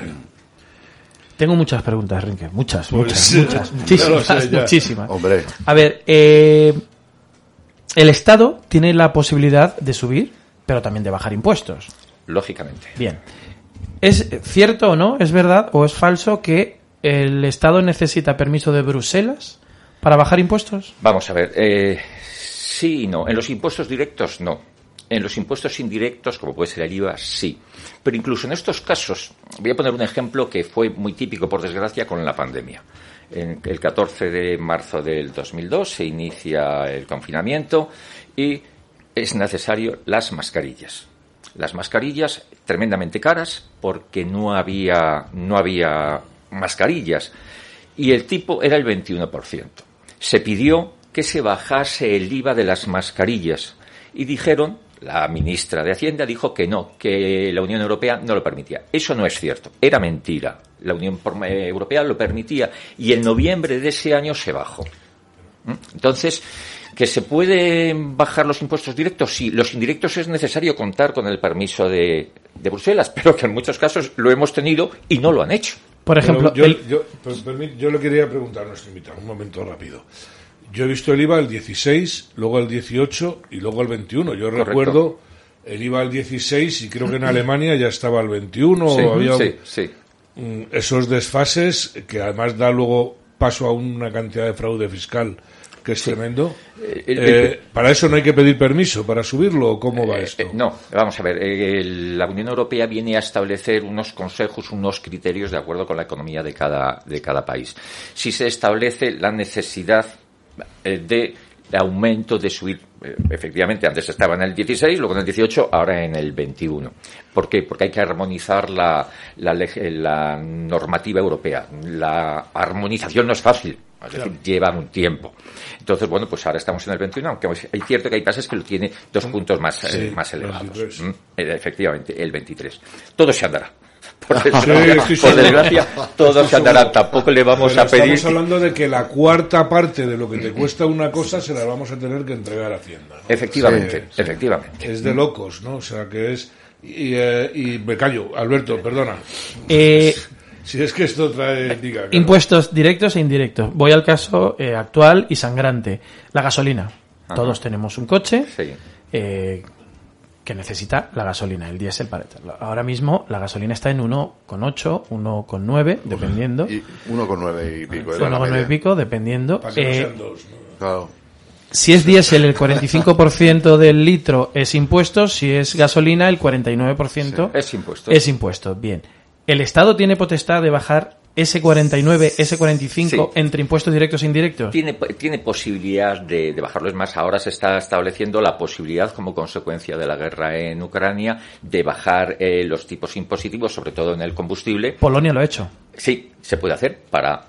Tengo muchas preguntas, Rinke. Muchas, Pues muchas, sí, muchas. Muchísimas, muchísimas. Hombre. A ver, eh, el Estado tiene la posibilidad de subir, pero también de bajar impuestos. Lógicamente. Bien. ¿Es cierto o no, es verdad o es falso que el Estado necesita permiso de Bruselas para bajar impuestos? Vamos a ver, eh, sí y no. En los impuestos directos, no. En los impuestos indirectos, como puede ser el IVA, sí. Pero incluso en estos casos, voy a poner un ejemplo que fue muy típico, por desgracia, con la pandemia. En el 14 de marzo del 2002 se inicia el confinamiento y es necesario las mascarillas. Las mascarillas tremendamente caras porque no había, no había mascarillas y el tipo era el 21%. Se pidió que se bajase el IVA de las mascarillas y dijeron, la ministra de Hacienda dijo que no, que la Unión Europea no lo permitía. Eso no es cierto, era mentira. La Unión eh, Europea lo permitía y en noviembre de ese año se bajó. ¿Mm? Entonces, ¿que se pueden bajar los impuestos directos? Sí, los indirectos es necesario contar con el permiso de, de Bruselas, pero que en muchos casos lo hemos tenido y no lo han hecho. Por ejemplo, yo, el- yo, permit- yo le quería preguntar a nuestro invitado, un momento rápido. Yo he visto el IVA el 16, luego el 18 y luego el 21. Yo Correcto. recuerdo el IVA al 16 y creo que en Alemania ya estaba el 21. Sí, o había sí, sí. Mm, esos desfases que además da luego paso a una cantidad de fraude fiscal que es tremendo. Eh, Eh, ¿Para eso no hay que pedir permiso para subirlo o cómo va Eh, esto? no, vamos a ver. la Unión Europea viene a establecer unos consejos, unos criterios de acuerdo con la economía de cada, de cada país. Si se establece la necesidad de aumento de subir, efectivamente, antes estaba en el 16, luego en el 18, ahora en el 21. ¿Por qué? Porque hay que armonizar la, eh, la normativa europea. La armonización no es fácil. Es decir, lleva un tiempo. Entonces, bueno, pues ahora estamos en el 21, aunque es cierto que hay países que lo tiene dos puntos más, eh, más elevados. 23. Mm, eh, Efectivamente, el 23. Todo se andará. Por Sí, desgracia, estoy por desgracia, todo se andará. Tampoco le vamos Pero a pedir. Estamos hablando de que la cuarta parte de lo que te cuesta una cosa se la vamos a tener que entregar a Hacienda. ¿no? Efectivamente, Sí, sí. efectivamente. Es de locos, ¿no? O sea, que es... Y, eh, y me callo, Alberto, perdona. Eh, si es que esto trae... Diga, claro. Impuestos directos e indirectos. Voy al caso eh, actual y sangrante. La gasolina. Ajá. Todos tenemos un coche Sí. eh, que necesita la gasolina, el diésel para echarlo. Ahora mismo la gasolina está en 1,8, 1,9, dependiendo. Y uno con nueve y pico. era la 1,9 y media. pico, dependiendo. Para que no Eh, sean dos, ¿no? Claro. Si es diésel, el 45% del litro es impuestos, si es gasolina, el 49% es impuesto. Es impuesto, bien. ¿El Estado tiene potestad de bajar ese 49, ese 45 Sí. entre impuestos directos e indirectos? Tiene, tiene posibilidad de, de bajarlo. Es más, ahora se está estableciendo la posibilidad, como consecuencia de la guerra en Ucrania, de bajar eh, los tipos impositivos, sobre todo en el combustible. Polonia lo ha hecho. Sí, se puede hacer para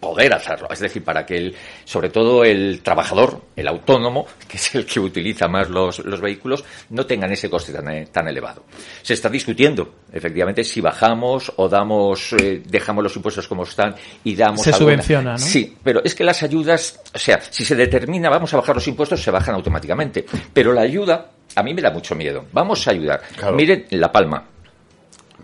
poder hacerlo. Es decir, para que el, sobre todo el trabajador, el autónomo, que es el que utiliza más los, los vehículos, no tengan ese coste tan, eh, tan elevado. Se está discutiendo, efectivamente, si bajamos o damos, eh, dejamos los impuestos como están y damos Se alguna- subvenciona, ¿no? Sí, pero es que las ayudas, o sea, si se determina vamos a bajar los impuestos, se bajan automáticamente. Pero la ayuda, a mí me da mucho miedo. Vamos a ayudar. Claro. Miren La Palma,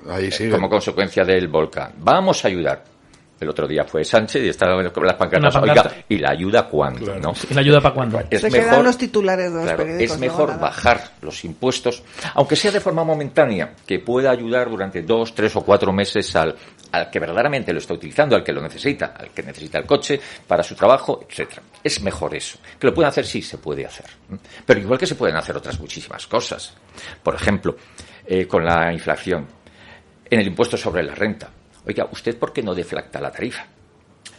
Ahí sigue. como consecuencia del volcán. Vamos a ayudar. El otro día fue Sánchez y estaba con las pancartas. Una pancarta. Oiga, ¿y la ayuda cuándo? ¿no? ¿Y la ayuda para cuándo? Es Se mejor, quedan los titulares de los claro, periódicos. es mejor bajar los impuestos, aunque sea de forma momentánea, que pueda ayudar durante dos, tres o cuatro meses al, al que verdaderamente lo está utilizando, al que lo necesita, al que necesita el coche para su trabajo, etcétera. Es mejor eso. Que lo pueden hacer, sí, se puede hacer. Pero igual que se pueden hacer otras muchísimas cosas. Por ejemplo, eh, con la inflación, en el impuesto sobre la renta. Oiga, ¿usted por qué no deflacta la tarifa?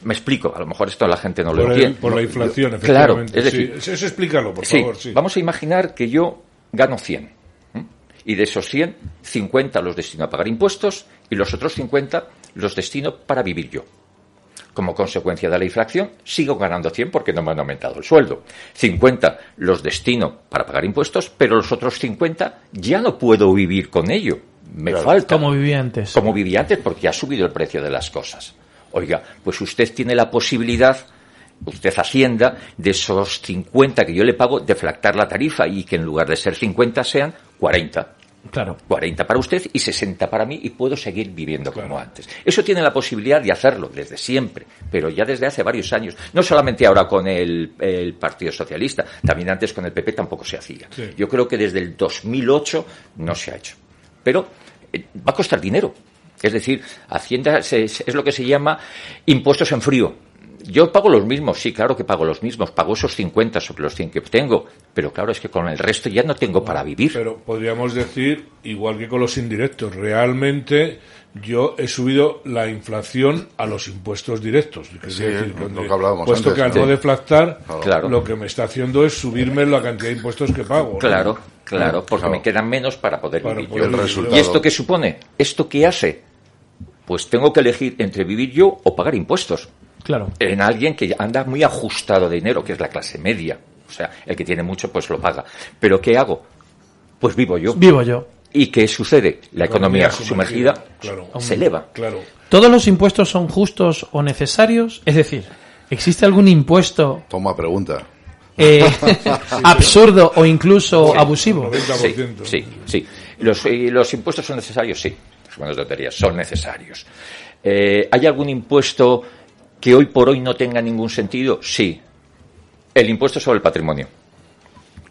Me explico, a lo mejor esto la gente no lo Por, entiende. por la inflación, Claro, efectivamente. es decir, Sí, eso explícalo, por Sí, favor. Sí. Vamos a imaginar que yo gano 100. ¿m? Y de esos 100, 50 los destino a pagar impuestos y los otros 50 los destino para vivir yo. Como consecuencia de la inflación, sigo ganando 100 porque no me han aumentado el sueldo. 50 los destino para pagar impuestos, pero los otros 50 ya no puedo vivir con ello. Me falta. Como vivía antes. Como vivía antes porque ha subido el precio de las cosas. Oiga, pues usted tiene la posibilidad, usted Hacienda, de esos 50 que yo le pago, deflactar la tarifa y que en lugar de ser 50 sean 40. Claro. 40 para usted y 60 para mí y puedo seguir viviendo como antes. Eso tiene la posibilidad de hacerlo desde siempre, pero ya desde hace varios años. No solamente ahora con el, el Partido Socialista, también antes con el PP tampoco se hacía. Sí. Yo creo que desde el 2008 no se ha hecho. Pero eh, va a costar dinero. Es decir, Hacienda es lo que se llama impuestos en frío. Yo pago los mismos, sí, claro que pago los mismos, pago esos 50 sobre los 100 que tengo, pero claro, es que con el resto ya no tengo para vivir. Pero podríamos decir, igual que con los indirectos, realmente yo he subido la inflación a los impuestos directos. Es Sí, decir, lo que hablábamos puesto antes, que al ¿no? no deflactar, Claro. lo que me está haciendo es subirme la cantidad de impuestos que pago. ¿no? Claro, porque Claro. me quedan menos para poder Para vivir poder yo. resultado. ¿Y esto qué supone? ¿Esto qué hace? Pues tengo que elegir entre vivir yo o pagar impuestos. Claro. En alguien que anda muy ajustado de dinero, que es la clase media. O sea, el que tiene mucho, pues lo paga. ¿Pero qué hago? Pues vivo yo. Vivo yo. ¿Y qué sucede? La economía Economía sumergida Claro. se eleva. Claro. ¿Todos los impuestos son justos o necesarios? Es decir, ¿existe algún impuesto Toma pregunta. Eh, absurdo o incluso Sí. abusivo? Sí, sí, sí. Los, eh, los impuestos son necesarios, sí. Las buenas tonterías, son necesarios. Eh, ¿Hay algún impuesto que hoy por hoy no tenga ningún sentido? Sí. El impuesto sobre el patrimonio.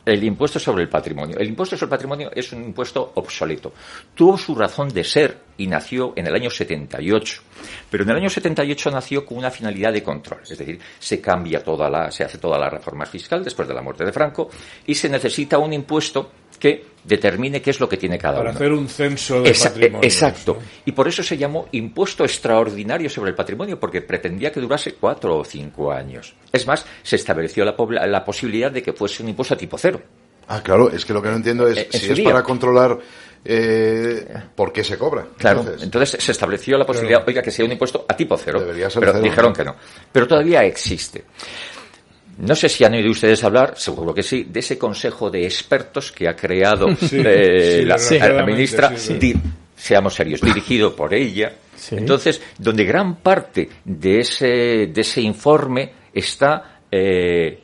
El impuesto sobre el patrimonio. El impuesto sobre el patrimonio es un impuesto obsoleto. Tuvo su razón de ser y nació en el año 78. Pero en el año 78 nació con una finalidad de control. Es decir, se cambia toda la, se hace toda la reforma fiscal después de la muerte de Franco y se necesita un impuesto que determine qué es lo que tiene cada Para uno. hacer un censo de Esa- patrimonio. Exacto. Y por eso se llamó impuesto extraordinario sobre el patrimonio, porque pretendía que durase cuatro o cinco años. Es más, se estableció la, pobla- la posibilidad de que fuese un impuesto a tipo cero. Ah, claro, es que lo que no entiendo es Eh, en si es día. para controlar eh, por qué se cobra. Claro, Entonces, entonces, se estableció la posibilidad, oiga, que sea un impuesto a tipo cero. Debería ser pero cero, dijeron ¿no? que no. Pero todavía existe. No sé si han oído ustedes hablar, seguro que sí, de ese consejo de expertos que ha creado Sí, eh, sí, la, ministra, di- seamos serios, dirigido por ella. Entonces, donde gran parte de ese, de ese informe está eh,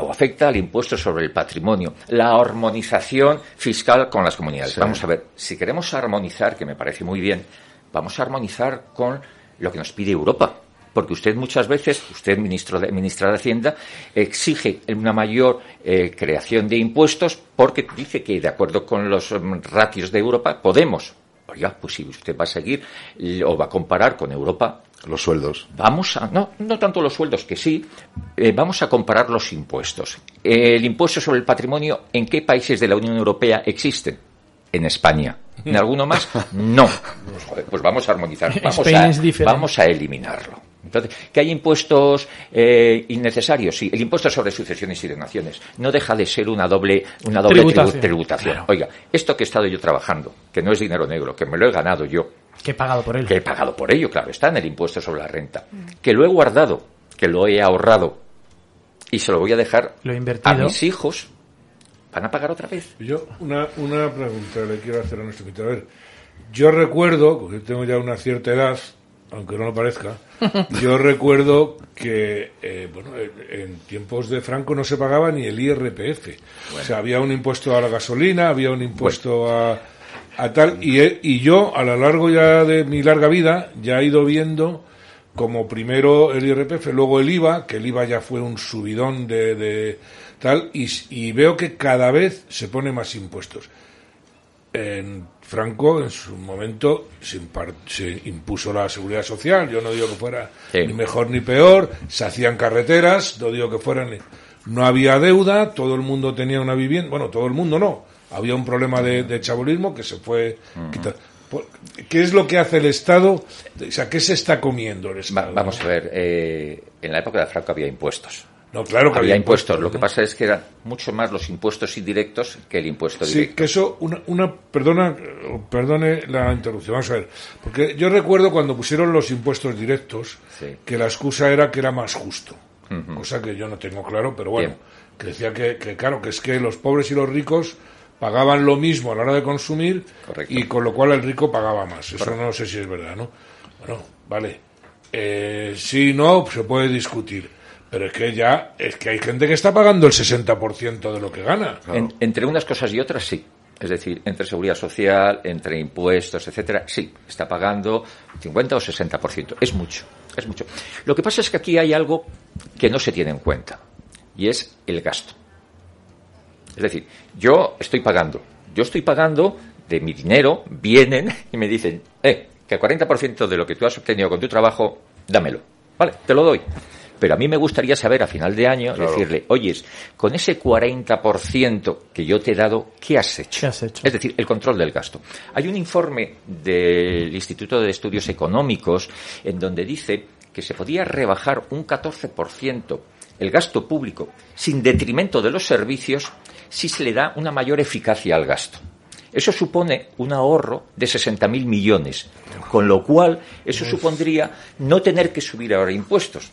o afecta al impuesto sobre el patrimonio, la armonización fiscal con las comunidades. Vamos a ver, si queremos armonizar, que me parece muy bien, vamos a armonizar con lo que nos pide Europa. Porque usted muchas veces, usted, ministro de, ministra de Hacienda, exige una mayor eh, creación de impuestos porque dice que, de acuerdo con los mm, ratios de Europa, podemos. Oiga, pues si usted va a seguir o va a comparar con Europa, los sueldos. Vamos a, no, no tanto los sueldos, que sí, eh, vamos a comparar los impuestos. El impuesto sobre el patrimonio, ¿en qué países de la Unión Europea existen? En España. ¿En alguno más? No. Pues, joder, pues vamos a armonizar, vamos a, es diferente. vamos a eliminarlo. Entonces, ¿que hay impuestos eh, innecesarios? Sí, el impuesto sobre sucesiones y donaciones no deja de ser una doble, una doble tribu- Tributación. tributación. Claro. Oiga, esto que he estado yo trabajando, que no es dinero negro, que me lo he ganado yo, Que he pagado por él. que he pagado por ello, claro, está en el impuesto sobre la renta, que lo he guardado, que lo he ahorrado y se lo voy a dejar Lo he a mis hijos, van a pagar otra vez. Yo una, una pregunta le quiero hacer a nuestro invitado. A ver, yo recuerdo, porque tengo ya una cierta edad, aunque no lo parezca, yo recuerdo que eh, bueno, en, en tiempos de Franco no se pagaba ni el IRPF. O sea, había un impuesto a la gasolina, había un impuesto a, a tal, y, y yo a lo largo ya de mi larga vida ya he ido viendo como primero el IRPF, luego el IVA, que el IVA ya fue un subidón de, de tal, y veo que cada vez se pone más impuestos. En Franco, en su momento, se, se impuso la seguridad social, yo no digo que fuera Sí. ni mejor ni peor, se hacían carreteras, no digo que fueran... No había deuda, todo el mundo tenía una vivienda, bueno, todo el mundo no, había un problema de, de chabolismo que se fue quitando. Por- ¿Qué es lo que hace el Estado? O sea, ¿qué se está comiendo el Va- Estado? vamos a ver, eh, en la época de Franco había impuestos. No, claro que había había impuestos. impuestos, Lo que pasa es que eran mucho más los impuestos indirectos que el impuesto Sí, directo. que eso, una, una perdona, perdone la interrupción, vamos a ver, porque yo recuerdo cuando pusieron los impuestos directos, Sí. que la excusa era que era más justo, cosa que yo no tengo claro, pero bueno, Bien. que decía que, que claro, que es que los pobres y los ricos pagaban lo mismo a la hora de consumir Correcto. y con lo cual el rico pagaba más. Eso Correcto. no sé si es verdad, ¿no? Bueno, vale. Eh, sí, no, se puede discutir. Pero es que ya, es que hay gente que está pagando el 60% de lo que gana. En- entre unas cosas y otras, sí. Es decir, entre seguridad social, entre impuestos, etcétera, sí, está pagando 50 o 60%. Es mucho, es mucho. Lo que pasa es que aquí hay algo que no se tiene en cuenta, y es el gasto. Es decir, yo estoy pagando, yo estoy pagando de mi dinero, vienen y me dicen, eh, que el 40% de lo que tú has obtenido con tu trabajo, dámelo. Vale, te lo doy. Pero a mí me gustaría saber a final de año, Claro. decirle, oyes, con ese 40% que yo te he dado, ¿qué has hecho? ¿Qué has hecho? Es decir, el control del gasto. Hay un informe del Instituto de Estudios Económicos en donde dice que se podía rebajar un 14% el gasto público sin detrimento de los servicios si se le da una mayor eficacia al gasto. Eso supone un ahorro de 60.000 millones, con lo cual eso supondría no tener que subir ahora impuestos.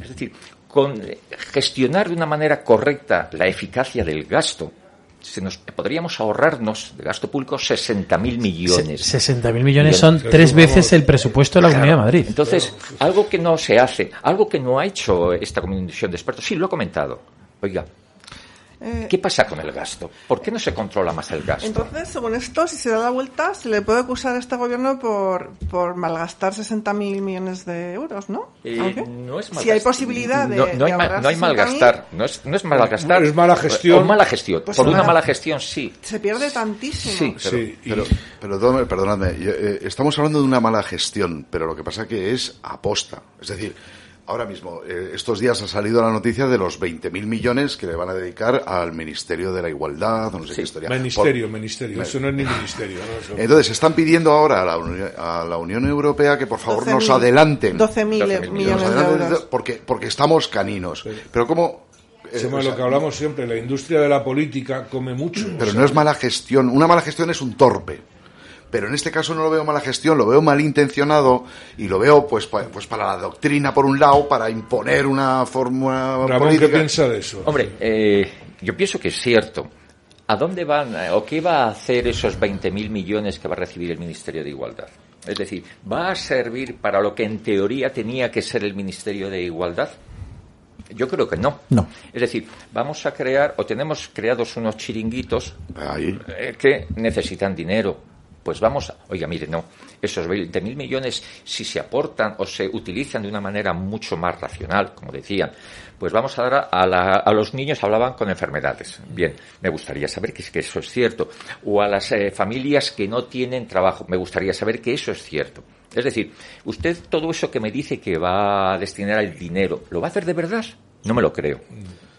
Es decir, con eh, gestionar de una manera correcta la eficacia del gasto, se nos podríamos ahorrarnos de gasto público 60.000 millones. Se- 60.000 millones son tres veces el presupuesto de la Comunidad de Madrid. Entonces, algo que no se hace, algo que no ha hecho esta comisión de expertos, sí lo he comentado. Oiga, Eh, ¿qué pasa con el gasto? ¿Por qué no se controla más el gasto? Entonces, según esto, si se da la vuelta, se le puede acusar a este gobierno por, por malgastar 60.000 millones de euros, ¿no? Eh, no es si malgastar. hay posibilidad de, no, no hay, de ma- ahorrar no hay 60.000, malgastar, no es, no es malgastar. Es mala gestión. O mala gestión. Pues Por una mala- gestión, sí. Se pierde tantísimo. Sí, pero- Sí, y- Pero, pero perdóname, perdonadme, yo, eh, estamos hablando de una mala gestión, pero lo que pasa que es aposta. Es decir, ahora mismo, eh, estos días ha salido la noticia de los 20.000 millones que le van a dedicar al Ministerio de la Igualdad, o no sé qué historia. Ministerio, Por- ministerio. Eso no es ni ministerio. ¿no? Eso- Entonces, están pidiendo ahora a la, Uni- a la Unión Europea que por favor nos 12.000 adelanten. 12.000 12.000 Nos millones de euros. porque, porque estamos caninos. Pero como... eh, Chema, o sea, lo que hablamos siempre, la industria de la política come mucho. Pero o sea, no es mala gestión. Una mala gestión es un torpe. Pero en este caso no lo veo mala gestión, lo veo malintencionado y lo veo pues, pa- pues para la doctrina por un lado, para imponer una fórmula Ramón, ¿qué piensa de eso? Hombre, eh, yo pienso que es cierto. ¿A dónde van eh, o qué va a hacer esos 20.000 millones que va a recibir el Ministerio de Igualdad? Es decir, ¿va a servir para lo que en teoría tenía que ser el Ministerio de Igualdad? Yo creo que no. No. Es decir, vamos a crear o tenemos creados unos chiringuitos Ahí. eh, que necesitan dinero. Pues vamos a, oiga, mire, no, esos 20.000 millones, si se aportan o se utilizan de una manera mucho más racional, como decían, pues vamos a dar a, la- a los niños, hablaban con enfermedades. Bien, me gustaría saber que, que eso es cierto. O a las eh, familias que no tienen trabajo, me gustaría saber que eso es cierto. Es decir, usted todo eso que me dice que va a destinar el dinero, ¿lo va a hacer de verdad? No me lo creo.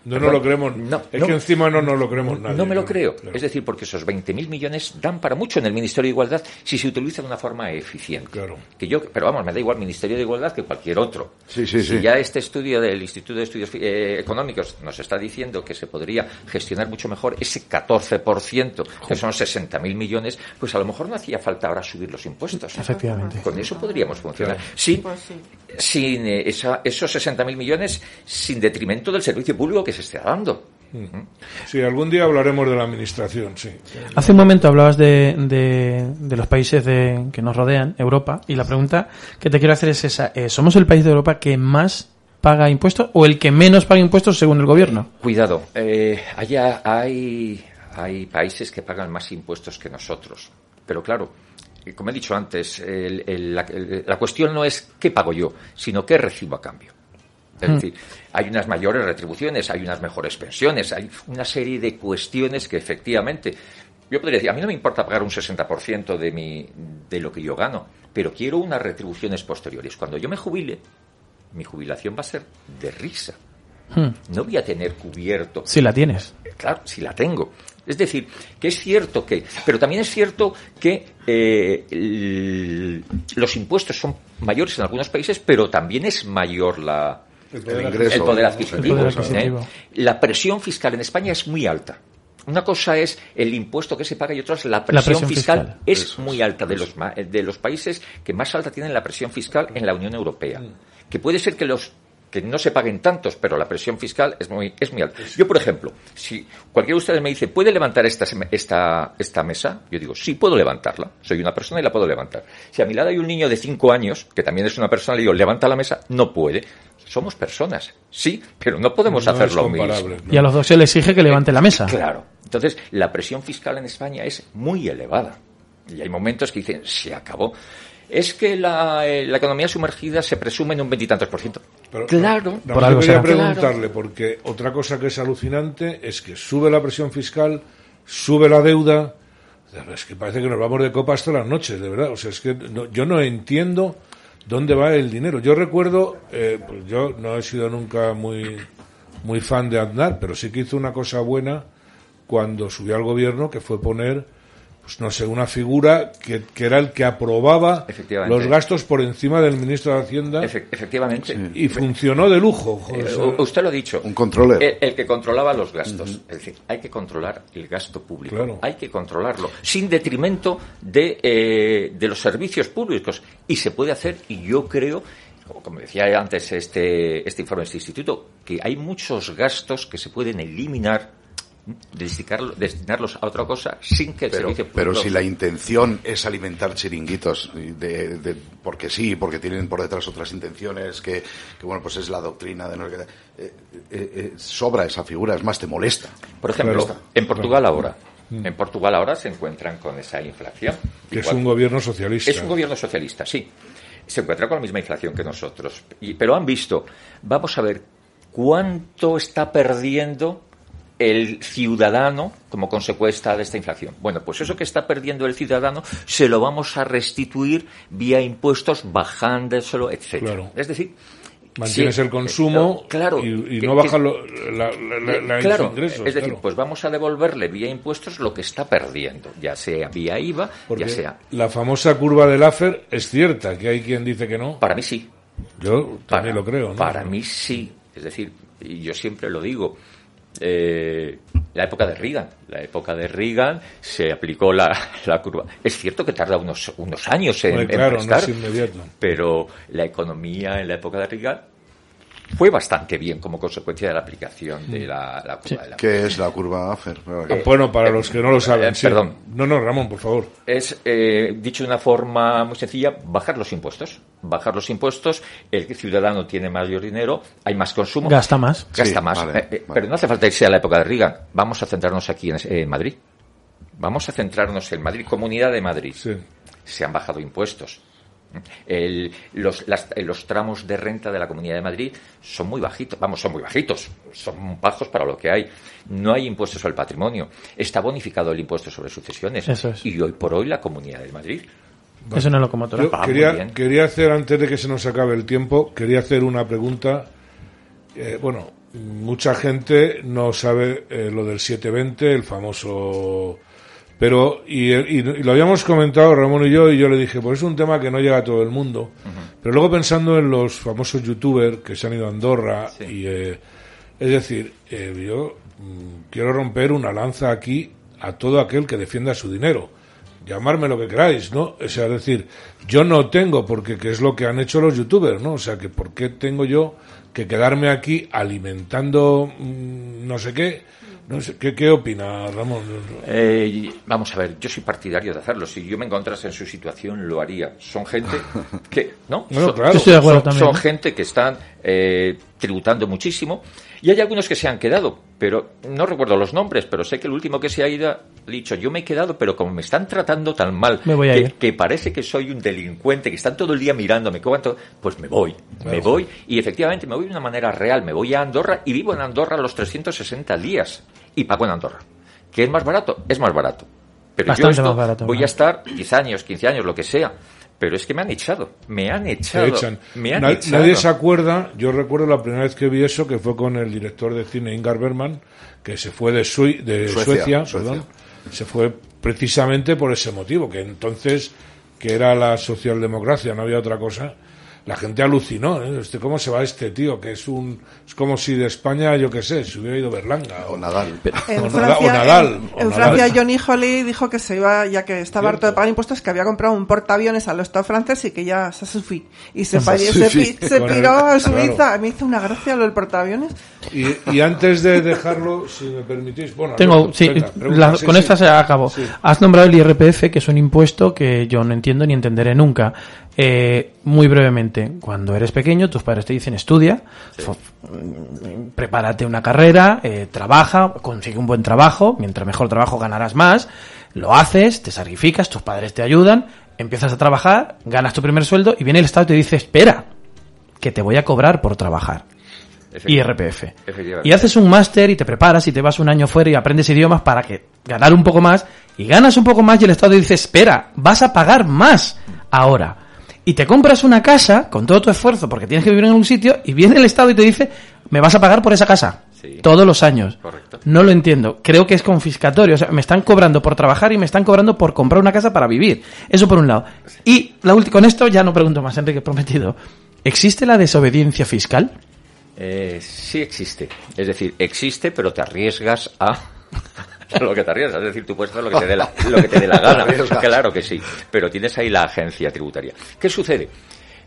No nos lo creemos. No, es no. que encima no nos lo creemos nadie. No me lo claro. creo. Es decir, porque esos 20.000 millones dan para mucho en el Ministerio de Igualdad si se utiliza de una forma eficiente. Claro. Que yo, pero vamos, me da igual Ministerio de Igualdad que cualquier otro. Sí, sí, si sí. ya este estudio del Instituto de Estudios eh, Económicos nos está diciendo que se podría gestionar mucho mejor ese 14%, que son 60.000 millones, pues a lo mejor no hacía falta ahora subir los impuestos. Efectivamente. Con eso podríamos funcionar. Claro. Sin, Pues sí. sin eh, esa- esos 60.000 millones, sin detrimento del servicio público que se está dando. Sí, algún día hablaremos de la administración, sí. Hace un momento hablabas de, de, de los países de, que nos rodean, Europa, y la pregunta que te quiero hacer es esa. eh, ¿Somos el país de Europa que más paga impuestos o el que menos paga impuestos según el gobierno? Cuidado, eh, allá hay, hay países que pagan más impuestos que nosotros. Pero claro, eh, como he dicho antes, el- el- la, el- la cuestión no es qué pago yo, sino qué recibo a cambio. Es Mm. decir, hay unas mayores retribuciones, hay unas mejores pensiones, hay una serie de cuestiones que efectivamente. Yo podría decir, a mí no me importa pagar un 60% de, mi, de lo que yo gano, pero quiero unas retribuciones posteriores. Cuando yo me jubile, mi jubilación va a ser de risa. Hmm. No voy a tener cubierto Si la tienes. Claro, si la tengo. Es decir, que es cierto que, pero también es cierto que eh, el- los impuestos son mayores en algunos países, pero también es mayor la, El poder ingreso. el poder adquisitivo. El poder adquisitivo. ¿eh? La presión fiscal en España es muy alta. Una cosa es el impuesto que se paga y otra es la presión, presión fiscal. fiscal. Es Eso muy alta de los, ma- de los países que más alta tienen la presión fiscal en la Unión Europea. Que puede ser que los que no se paguen tantos, pero la presión fiscal es muy, es muy alta. Yo, por ejemplo, si cualquiera de ustedes me dice, ¿puede levantar esta, esta, esta mesa? Yo digo, sí, puedo levantarla. Soy una persona y la puedo levantar. Si a mi lado hay un niño de 5 años, que también es una persona, le digo, levanta la mesa, no puede. Somos personas, sí, pero no podemos No hacer lo mismo. comparable, Y a los dos se les exige que levante la mesa. Claro. Entonces, la presión fiscal en España es muy elevada. Y hay momentos que dicen, se acabó. Es que la, eh, la economía sumergida se presume en un veintitantos por ciento. Pero, Claro. No, Por algo quería será. preguntarle, porque otra cosa que es alucinante es que sube la presión fiscal, sube la deuda. Es que parece que nos vamos de copa hasta las noches, de verdad. O sea, es que no- yo no entiendo dónde va el dinero. Yo recuerdo, eh, pues yo no he sido nunca muy, muy fan de Aznar, pero sí que hizo una cosa buena cuando subió al gobierno, que fue poner, pues no sé, una figura que, que era el que aprobaba los gastos por encima del ministro de Hacienda. Efe- efectivamente. Y funcionó de lujo. joder, Eh, usted lo ha dicho. Un controller. El, el que controlaba los gastos. Es decir, hay que controlar el gasto público. Claro. Hay que controlarlo. Sin detrimento de, eh, de los servicios públicos. Y se puede hacer, y yo creo, como- decía antes este, este informe de este instituto, que hay muchos gastos que se pueden eliminar, destinarlos a otra cosa sin que el Pero, servicio pero público... si la intención es alimentar chiringuitos, de, de- porque sí, porque tienen por detrás otras intenciones, que, que, bueno, pues es la doctrina de eh, eh, eh, sobra esa figura, es más, te molesta. Por ejemplo, en Portugal ahora. Mm. En Portugal ahora se encuentran con esa inflación. que es un gobierno socialista. Es un gobierno socialista, sí. Se encuentra con la misma inflación que nosotros. Y- pero han visto, vamos a ver cuánto está perdiendo el ciudadano como consecuencia de esta inflación. Bueno, pues eso que está perdiendo el ciudadano se lo vamos a restituir vía impuestos, bajándoselo, etcétera. Claro. Es decir, Mantienes sí, el consumo eh, claro, y, y que- no que- lo- la, la- la- la- claro, ingresos. es decir, claro. pues vamos a devolverle vía impuestos lo que está perdiendo, ya sea vía IVA, Porque ya sea. la famosa curva del AFER es cierta, que hay quien dice que no. Para mí sí. Yo Para, también lo creo. ¿no? para mí sí. Es decir, y yo siempre lo digo. Eh, la época de Reagan, la época de Reagan se aplicó la, la curva. Es cierto que tarda unos, unos años en, en claro, no prestar, es inmediato. pero la economía en la época de Reagan fue bastante bien como consecuencia de la aplicación de la, la curva de la ¿Qué es la curva AFER? Ah, bueno, para los que no lo saben. eh, sí. perdón. No, no, Ramón, por favor. es, eh, dicho de una forma muy sencilla, bajar los impuestos. Bajar los impuestos, el ciudadano tiene mayor dinero, hay más consumo. Gasta más. Gasta Sí, más. vale, Eh, eh, vale. Pero no hace falta irse a la época de Reagan. Vamos a centrarnos aquí en, en Madrid. Vamos a centrarnos en Madrid, Comunidad de Madrid. Se han bajado impuestos. El- los, las- los tramos de renta de la Comunidad de Madrid son muy bajitos, vamos, son muy bajitos, son bajos para lo que hay. No hay impuestos sobre el patrimonio. Está bonificado el impuesto sobre sucesiones. Eso es. Y hoy por hoy la Comunidad de Madrid. Es una locomotora. Yo quería hacer, antes de que se nos acabe el tiempo, quería hacer una pregunta. Eh, bueno, mucha gente no sabe eh, lo del 720, el famoso... Pero, y, y- y lo habíamos comentado Ramón y yo, y yo le dije, pues es un tema que no llega a todo el mundo. Pero luego pensando en los famosos youtubers que se han ido a Andorra, y eh, es decir, eh, yo mm, quiero romper una lanza aquí a todo aquel que defienda su dinero llamarme lo que queráis, ¿no? O sea, es decir, yo no tengo, porque que es lo que han hecho los youtubers, ¿no? O sea, que ¿por qué tengo yo que quedarme aquí alimentando mm, no sé qué? No sé, ¿qué, qué opina Ramón? Eh, vamos a ver, yo soy partidario de hacerlo. Si yo me encontrase en su situación, lo haría. Son gente que, ¿no? Bueno, son, claro. Yo estoy de acuerdo son- también, son gente que están eh, tributando muchísimo. Y hay algunos que se han quedado, pero no recuerdo los nombres, pero sé que el último que se ha ido ha dicho, yo me he quedado, pero como me están tratando tan mal, Me voy a que, ir. que parece que soy un delincuente, que están todo el día mirándome, ¿cuánto? pues me voy, me voy. Y efectivamente me voy de una manera real, me voy a Andorra y vivo en Andorra los 360 días. Y pago en Andorra. ¿Que es más barato? Es más barato. Pero Bastante yo esto más barato, voy ¿no? a estar 10 años, 15 años, lo que sea. Pero es que me han echado. Me han echado. echan. Me han Na- echado. Nadie se acuerda, yo recuerdo la primera vez que vi eso, que fue con el director de cine Ingar Bergman, que se fue de, Sui- de Suecia, Suecia, Suecia. perdón. se fue precisamente por ese motivo, que entonces, que era la socialdemocracia, no había otra cosa, la gente alucinó, ¿eh? Este, ¿cómo se va este tío? Que es un, es como si de España, yo qué sé, se hubiera ido Berlanga. O Nadal. En o, Nada- Francia, o Nadal. en- o en Nadal. Francia, Johnny Holly dijo que se iba, ya que estaba harto de pagar impuestos, que había comprado un portaaviones al Estado francés y que ya se sufí. Y se, pi- piró a claro. Suiza. Me hizo una gracia lo del portaaviones. Y, y antes de dejarlo, si me permitís, bueno, Tengo, Alberto, sí, venga, pregunta, la- sí, con sí. esta se acabo. Sí. Has nombrado el IRPF, que es un impuesto que yo no entiendo ni entenderé nunca. Eh, muy brevemente, cuando eres pequeño, tus padres te dicen estudia, prepárate una carrera, eh, trabaja, consigue un buen trabajo, mientras mejor trabajo ganarás más, lo haces, te sacrificas, tus padres te ayudan, empiezas a trabajar, ganas tu primer sueldo y viene el Estado y te dice, espera, que te voy a cobrar por trabajar. IRPF. Y haces un máster y te preparas y te vas un año fuera y aprendes idiomas para que ganar un poco más y ganas un poco más y el Estado dice, espera, vas a pagar más ahora. Y te compras una casa con todo tu esfuerzo porque tienes que vivir en un sitio y viene el Estado y te dice, me vas a pagar por esa casa. Todos los años. Correcto. No lo entiendo. Creo que es confiscatorio. O sea, me están cobrando por trabajar y me están cobrando por comprar una casa para vivir. Eso por un lado. Y la ulti- con esto ya no pregunto más, Enrique, prometido. ¿Existe la desobediencia fiscal? Eh, sí existe. Es decir, existe, pero te arriesgas a lo que te arriesgas. Es decir, tú puedes hacer lo que te dé la, lo que te dé la gana. Claro que sí. Pero tienes ahí la agencia tributaria. ¿Qué sucede?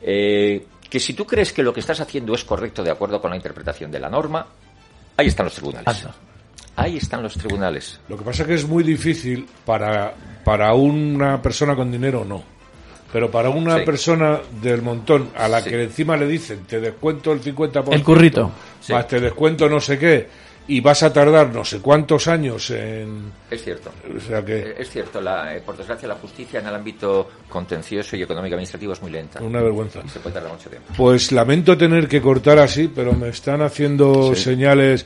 Eh, que si tú crees que lo que estás haciendo es correcto de acuerdo con la interpretación de la norma, ahí están los tribunales. Ahí están los tribunales. Lo que pasa es que es muy difícil para, para una persona con dinero, no. Pero para una Sí. persona del montón a la Sí. que encima le dicen te descuento el 50%, El currito. Sí. más te descuento no sé qué, y vas a tardar no sé cuántos años en... Es cierto. O sea que... Eh, Es cierto, la, eh, por desgracia la justicia en el ámbito contencioso y económico administrativo es muy lenta. Una vergüenza. Y se puede tardar mucho tiempo. Pues lamento tener que cortar así, pero me están haciendo Sí. señales.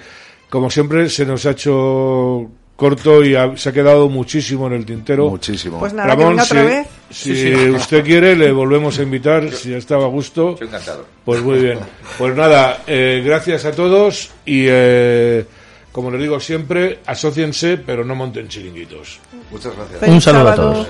Como siempre, se nos ha hecho corto y ha- se ha quedado muchísimo en el tintero. Muchísimo. Pues nada, que venga otra vez. Si Sí, sí. usted quiere, le volvemos a invitar, si ya estaba a gusto. Estoy encantado. Pues muy bien. Pues nada, eh, gracias a todos y, eh, como les digo siempre, asóciense, pero no monten chiringuitos. Muchas gracias. Un saludo a todos.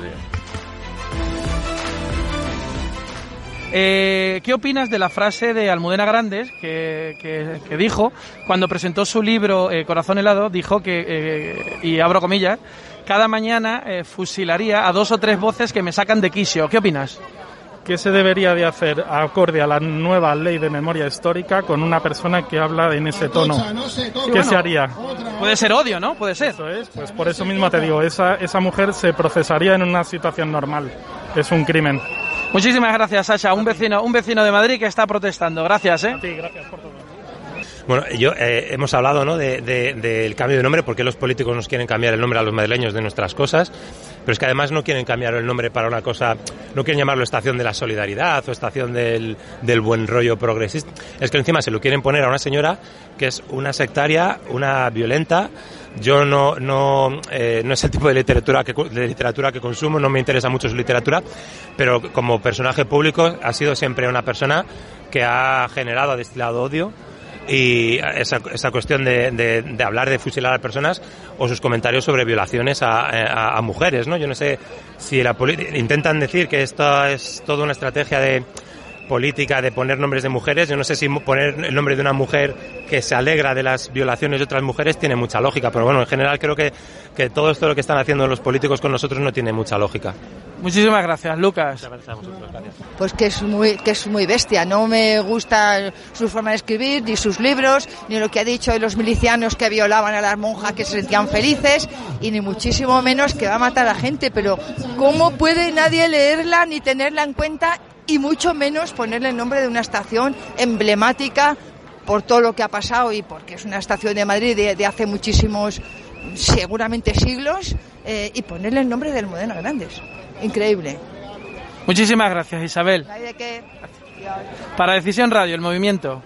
Eh, ¿Qué opinas de la frase de Almudena Grandes que, que- que dijo cuando presentó su libro eh, Corazón helado? Dijo que, eh, y abro comillas, cada mañana eh, fusilaría a dos o tres voces que me sacan de quicio. ¿Qué opinas? ¿Qué se debería de hacer acorde a la nueva ley de memoria histórica con una persona que habla en ese tono? ¿Qué se haría? Puede ser odio, ¿no? Puede ser. Eso es, pues por eso mismo te digo, esa, esa mujer se procesaría en una situación normal. Es un crimen. Muchísimas gracias, Sasha. Un vecino, un vecino de Madrid que está protestando. Gracias, ¿eh? Sí, gracias por todo. Bueno, yo eh, hemos hablado ¿no? de- de- del cambio de nombre, porque los políticos nos quieren cambiar el nombre a los madrileños de nuestras cosas, pero es que además no quieren cambiar el nombre para una cosa, no quieren llamarlo estación de la solidaridad o estación del, del buen rollo progresista. Es que encima se lo quieren poner a una señora que es una sectaria, una violenta. Yo no, no, eh, no es el tipo de literatura, que, de literatura que consumo, no me interesa mucho su literatura, pero como personaje público ha sido siempre una persona que ha generado, ha destilado odio y esa, esa cuestión de, de- hablar de fusilar a personas o sus comentarios sobre violaciones a, a- mujeres, ¿no? Yo no sé si la intentan decir que esto es toda una estrategia de política de poner nombres de mujeres. Yo no sé si poner el nombre de una mujer que se alegra de las violaciones de otras mujeres tiene mucha lógica, pero bueno, en general creo que, que todo esto lo que están haciendo los políticos con nosotros no tiene mucha lógica. Muchísimas gracias, Lucas. Pues que es muy que es muy bestia. No me gusta su forma de escribir, ni sus libros, ni lo que ha dicho de los milicianos que violaban a las monjas que se sentían felices, y ni muchísimo menos que va a matar a gente. Pero ¿cómo puede nadie leerla ni tenerla en cuenta y mucho menos ponerle el nombre de una estación emblemática por todo lo que ha pasado y porque es una estación de Madrid de, de hace muchísimos, seguramente siglos, eh, y ponerle el nombre del Modena Grandes? Increíble. Muchísimas gracias, Isabel. ¿Hay de qué? Para Decisión Radio, el movimiento.